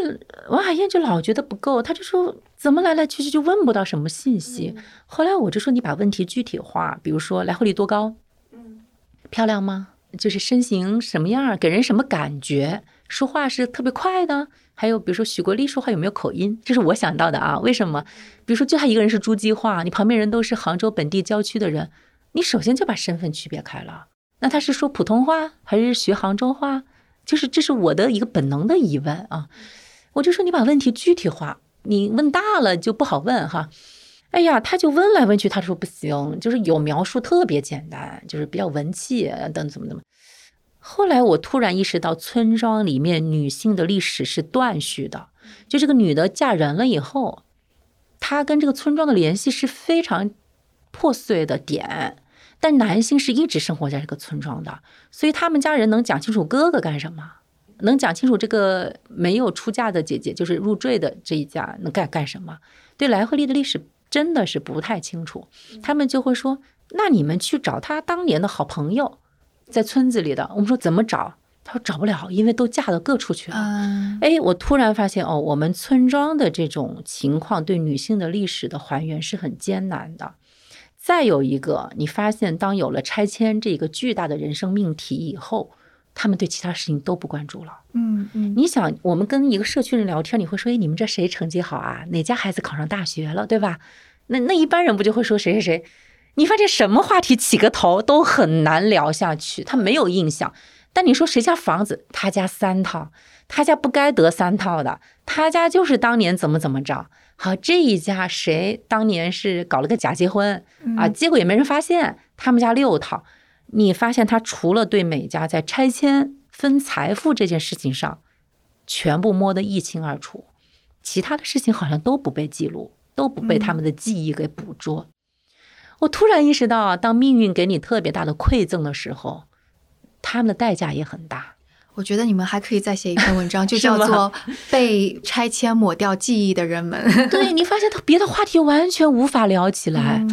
王海燕就老觉得不够，他就说怎么来来去去就问不到什么信息。后来我就说你把问题具体化，比如说来惠丽多高，嗯漂亮吗？就是身形什么样儿，给人什么感觉？说话是特别快的，还有比如说许国立说话有没有口音？这是我想到的啊。为什么？比如说就他一个人是诸暨话，你旁边人都是杭州本地郊区的人，你首先就把身份区别开了。那他是说普通话还是学杭州话？就是这是我的一个本能的疑问啊。我就说你把问题具体化，你问大了就不好问哈。哎呀，他就问来问去，他说不行，就是有描述特别简单，就是比较文气等怎么怎么。后来我突然意识到，村庄里面女性的历史是断续的，就这个女的嫁人了以后，她跟这个村庄的联系是非常破碎的点。但男性是一直生活在这个村庄的，所以他们家人能讲清楚哥哥干什么，能讲清楚这个没有出嫁的姐姐，就是入赘的这一家能干干什么。对来惠丽的历史真的是不太清楚，他们就会说：“那你们去找他当年的好朋友，在村子里的。”我们说怎么找？他说找不了，因为都嫁到各处去了。嗯哎，我突然发现哦，我们村庄的这种情况对女性的历史的还原是很艰难的。再有一个，你发现当有了拆迁这个巨大的人生命题以后，他们对其他事情都不关注了。嗯嗯，你想，我们跟一个社区人聊天，你会说：“哎，你们这谁成绩好啊？哪家孩子考上大学了，对吧？”那那一般人不就会说谁谁谁？你发现什么话题起个头都很难聊下去，他没有印象。但你说谁家房子，他家三套，他家不该得三套的，他家就是当年怎么怎么着。好，这一家谁当年是搞了个假结婚啊？结果也没人发现，他们家六套。你发现他除了对每家在拆迁分财富这件事情上全部摸得一清二楚，其他的事情好像都不被记录，都不被他们的记忆给捕捉。我突然意识到啊，当命运给你特别大的馈赠的时候，他们的代价也很大。我觉得你们还可以再写一篇文章，就叫做《被拆迁抹掉记忆的人们 》。对你发现他别的话题完全无法聊起来，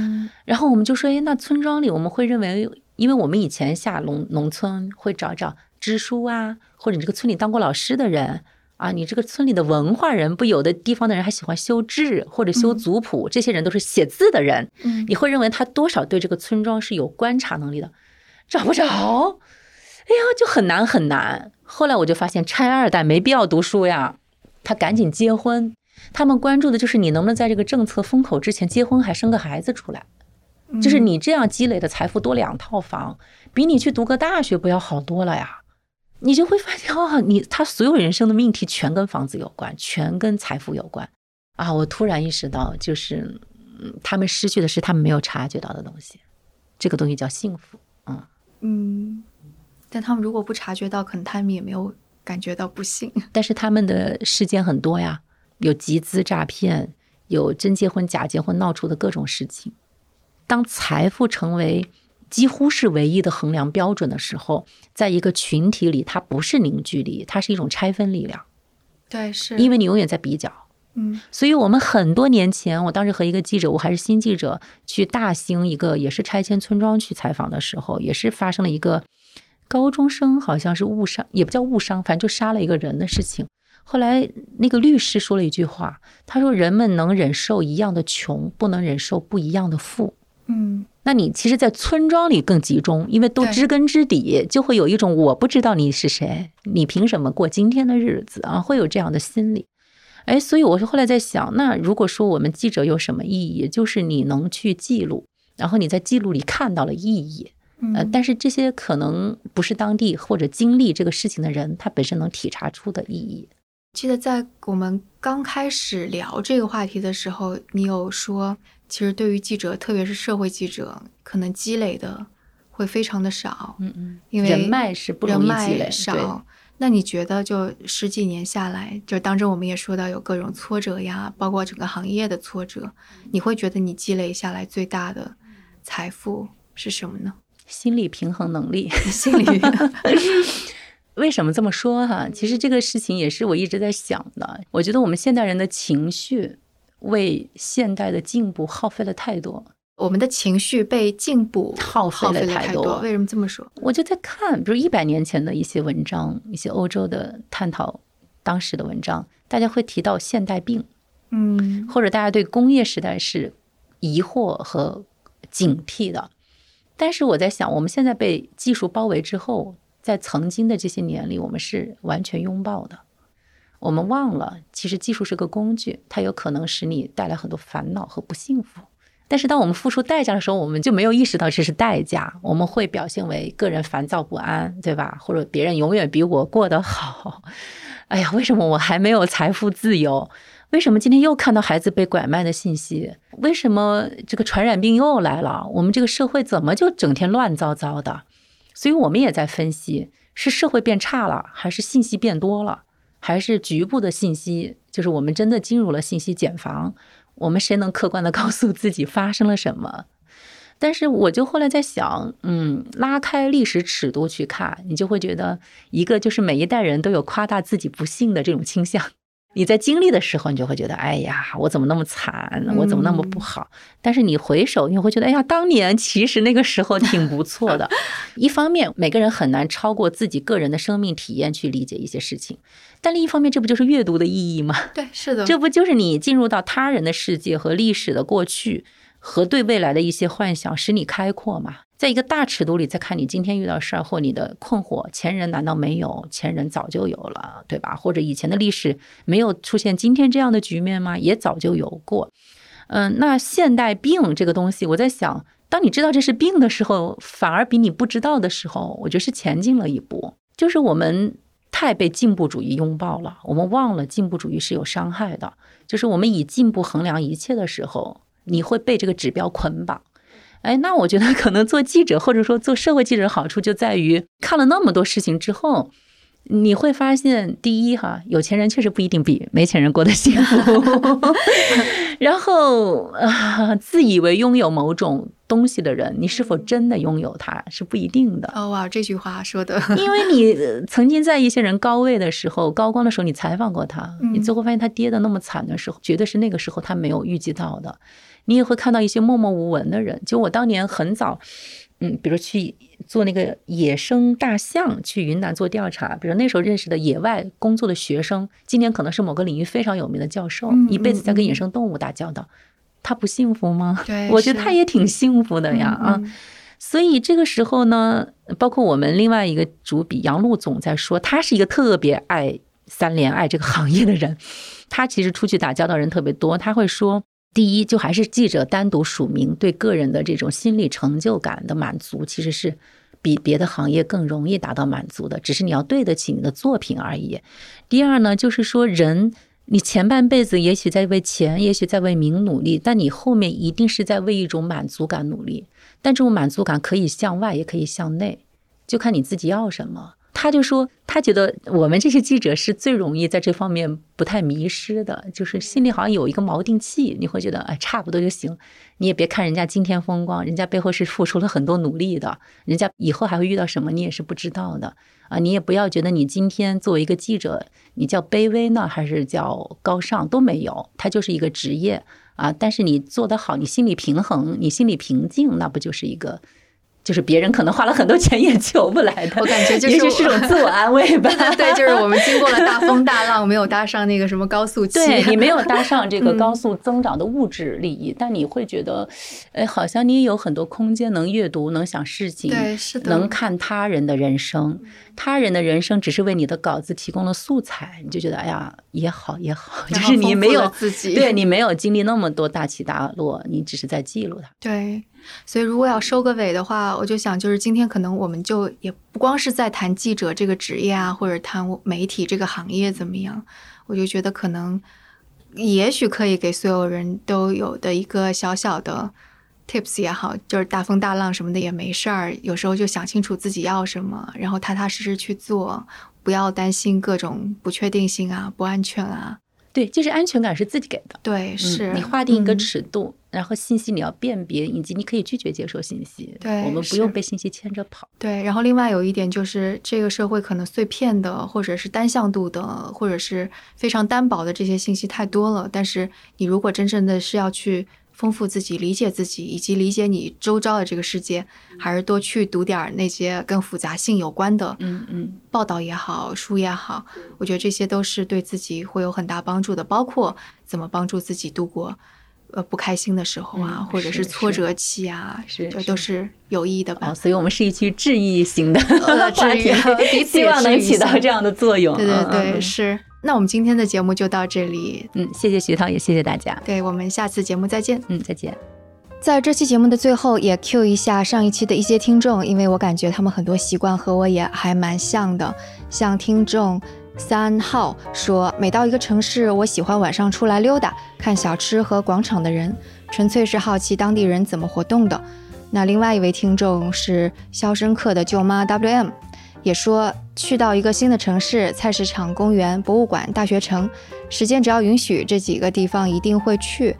然后我们就说：哎，那村庄里我们会认为，因为我们以前下农农村会找找支书啊，或者你这个村里当过老师的人。啊，你这个村里的文化人，不有的地方的人还喜欢修志或者修族谱，这些人都是写字的人。嗯，你会认为他多少对这个村庄是有观察能力的？找不着，哎呀，就很难很难。后来我就发现，拆二代没必要读书呀，他赶紧结婚。他们关注的就是你能不能在这个政策风口之前结婚，还生个孩子出来。就是你这样积累的财富多两套房，比你去读个大学不要好多了呀。你就会发现哦，你他所有人生的命题全跟房子有关，全跟财富有关啊！我突然意识到，就是他们失去的是他们没有察觉到的东西，这个东西叫幸福。嗯嗯，但他们如果不察觉到，可能他们也没有感觉到不幸。但是他们的事件很多呀，有集资诈骗，有真结婚假结婚闹出的各种事情。当财富成为几乎是唯一的衡量标准的时候，在一个群体里，它不是凝聚力，它是一种拆分力量。对，是因为你永远在比较。嗯，所以我们很多年前，我当时和一个记者，我还是新记者，去大兴一个也是拆迁村庄去采访的时候，也是发生了一个高中生好像是误伤，也不叫误伤，反正就杀了一个人的事情。后来那个律师说了一句话，他说：“人们能忍受一样的穷，不能忍受不一样的富。”嗯。那你其实，在村庄里更集中，因为都知根知底，就会有一种我不知道你是谁，你凭什么过今天的日子啊？会有这样的心理。哎，所以我是后来在想，那如果说我们记者有什么意义，就是你能去记录，然后你在记录里看到了意义。呃，但是这些可能不是当地或者经历这个事情的人，他本身能体察出的意义。记得在我们刚开始聊这个话题的时候，你有说。其实对于记者，特别是社会记者，可能积累的会非常的少。嗯嗯，因为人脉是不容易积累少。那你觉得，就十几年下来，就当中我们也说到有各种挫折呀，包括整个行业的挫折，你会觉得你积累下来最大的财富是什么呢？心理平衡能力。心理。为什么这么说哈？其实这个事情也是我一直在想的。我觉得我们现代人的情绪。为现代的进步耗费了太多，我们的情绪被进步耗费了太多。为什么这么说？我就在看，比如一百年前的一些文章，一些欧洲的探讨当时的文章，大家会提到现代病，嗯，或者大家对工业时代是疑惑和警惕的。但是我在想，我们现在被技术包围之后，在曾经的这些年里，我们是完全拥抱的。我们忘了，其实技术是个工具，它有可能使你带来很多烦恼和不幸福。但是当我们付出代价的时候，我们就没有意识到这是代价。我们会表现为个人烦躁不安，对吧？或者别人永远比我过得好。哎呀，为什么我还没有财富自由？为什么今天又看到孩子被拐卖的信息？为什么这个传染病又来了？我们这个社会怎么就整天乱糟糟的？所以我们也在分析：是社会变差了，还是信息变多了？还是局部的信息，就是我们真的进入了信息茧房。我们谁能客观的 告诉自己发生了什么？但是我就后来在想，嗯，拉开历史尺度去看，你就会觉得，一个就是每一代人都有夸大自己不幸的这种倾向。你在经历的时候，你就会觉得，哎呀，我怎么那么惨，我怎么那么不好？但是你回首，你会觉得，哎呀，当年其实那个时候挺不错的。一方面，每个人很难超过自己个人的生命体验去理解一些事情；但另一方面，这不就是阅读的意义吗？对，是的，这不就是你进入到他人的世界和历史的过去，和对未来的一些幻想，使你开阔吗？在一个大尺度里再看你今天遇到事儿或你的困惑，前人难道没有？前人早就有了，对吧？或者以前的历史没有出现今天这样的局面吗？也早就有过。嗯，那现代病这个东西，我在想，当你知道这是病的时候，反而比你不知道的时候，我觉得是前进了一步。就是我们太被进步主义拥抱了，我们忘了进步主义是有伤害的。就是我们以进步衡量一切的时候，你会被这个指标捆绑。哎，那我觉得可能做记者或者说做社会记者好处就在于看了那么多事情之后，你会发现，第一哈，有钱人确实不一定比没钱人过得幸福。然后啊，自以为拥有某种东西的人，你是否真的拥有它是不一定的。哦哇，这句话说的，因为你曾经在一些人高位的时候、高光的时候，你采访过他，你最后发现他跌的那么惨的时候，绝对是那个时候他没有预计到的。你也会看到一些默默无闻的人，就我当年很早。嗯，比如去做那个野生大象，去云南做调查。比如那时候认识的野外工作的学生，今年可能是某个领域非常有名的教授，一辈子在跟野生动物打交道，他不幸福吗？对，我觉得他也挺幸福的呀啊。所以这个时候呢，包括我们另外一个主笔杨璐总在说，他是一个特别爱三联爱这个行业的人，他其实出去打交道人特别多，他会说。第一，就还是记者单独署名，对个人的这种心理成就感的满足，其实是比别的行业更容易达到满足的，只是你要对得起你的作品而已。第二呢，就是说人，你前半辈子也许在为钱，也许在为名努力，但你后面一定是在为一种满足感努力。但这种满足感可以向外，也可以向内，就看你自己要什么。他就说，他觉得我们这些记者是最容易在这方面不太迷失的，就是心里好像有一个锚定器，你会觉得哎，差不多就行。你也别看人家今天风光，人家背后是付出了很多努力的，人家以后还会遇到什么，你也是不知道的啊。你也不要觉得你今天作为一个记者，你叫卑微呢，还是叫高尚都没有，他就是一个职业啊。但是你做得好，你心里平衡，你心里平静，那不就是一个。就是别人可能花了很多钱也求不来的，我感觉就是也许是种自我安慰 吧。对，就是我们经过了大风大浪，没有搭上那个什么高速 期，对你没有搭上这个高速增长的物质利益，但你会觉得，哎，好像你也有很多空间能阅读，能想事情，对，是的，能看他人的人生，他人的人生只是为你的稿子提供了素材，你就觉得哎呀也好也好，就是你没有自己，对你没有经历那么多大起大落，你只是在记录它，对。所以，如果要收个尾的话，我就想，就是今天可能我们就也不光是在谈记者这个职业啊，或者谈媒体这个行业怎么样，我就觉得可能，也许可以给所有人都有的一个小小的 tips 也好，就是大风大浪什么的也没事儿，有时候就想清楚自己要什么，然后踏踏实实去做，不要担心各种不确定性啊、不安全啊。对，就是安全感是自己给的。对，是你划定一个尺度，然后信息你要辨别，以及你可以拒绝接受信息。对，我们不用被信息牵着跑。对，然后另外有一点就是，这个社会可能碎片的，或者是单向度的，或者是非常单薄的这些信息太多了。但是你如果真正的是要去。丰富自己，理解自己，以及理解你周遭的这个世界，还是多去读点那些跟复杂性有关的，嗯嗯，报道也好，书也好，我觉得这些都是对自己会有很大帮助的。包括怎么帮助自己度过，呃，不开心的时候啊，或者是挫折期啊，是，这都是有意义的吧？所以我们是一期治愈型的 话题，希望能起到这样的作用。对对对，是。那我们今天的节目就到这里，嗯，谢谢徐涛，也谢谢大家，对我们下次节目再见，嗯，再见。在这期节目的最后，也 Q 一下上一期的一些听众，因为我感觉他们很多习惯和我也还蛮像的。像听众三号说，每到一个城市，我喜欢晚上出来溜达，看小吃和广场的人，纯粹是好奇当地人怎么活动的。那另外一位听众是肖申克的舅妈 WM。也说去到一个新的城市，菜市场、公园、博物馆、大学城，时间只要允许，这几个地方一定会去。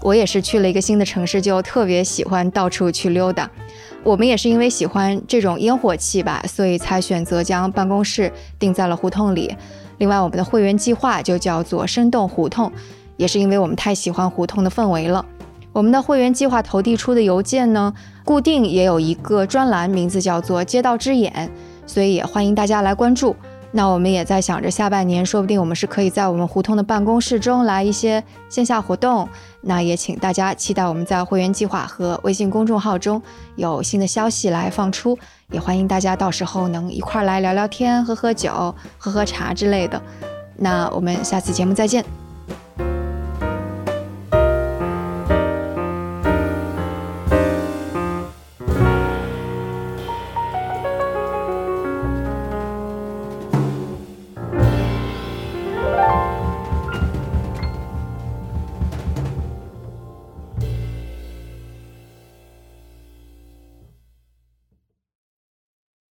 我也是去了一个新的城市，就特别喜欢到处去溜达。我们也是因为喜欢这种烟火气吧，所以才选择将办公室定在了胡同里。另外，我们的会员计划就叫做“生动胡同”，也是因为我们太喜欢胡同的氛围了。我们的会员计划投递出的邮件呢，固定也有一个专栏，名字叫做“街道之眼”。所以也欢迎大家来关注。那我们也在想着下半年，说不定我们是可以在我们胡同的办公室中来一些线下活动。那也请大家期待我们在会员计划和微信公众号中有新的消息来放出。也欢迎大家到时候能一块来聊聊天、喝喝酒、喝喝茶之类的。那我们下次节目再见。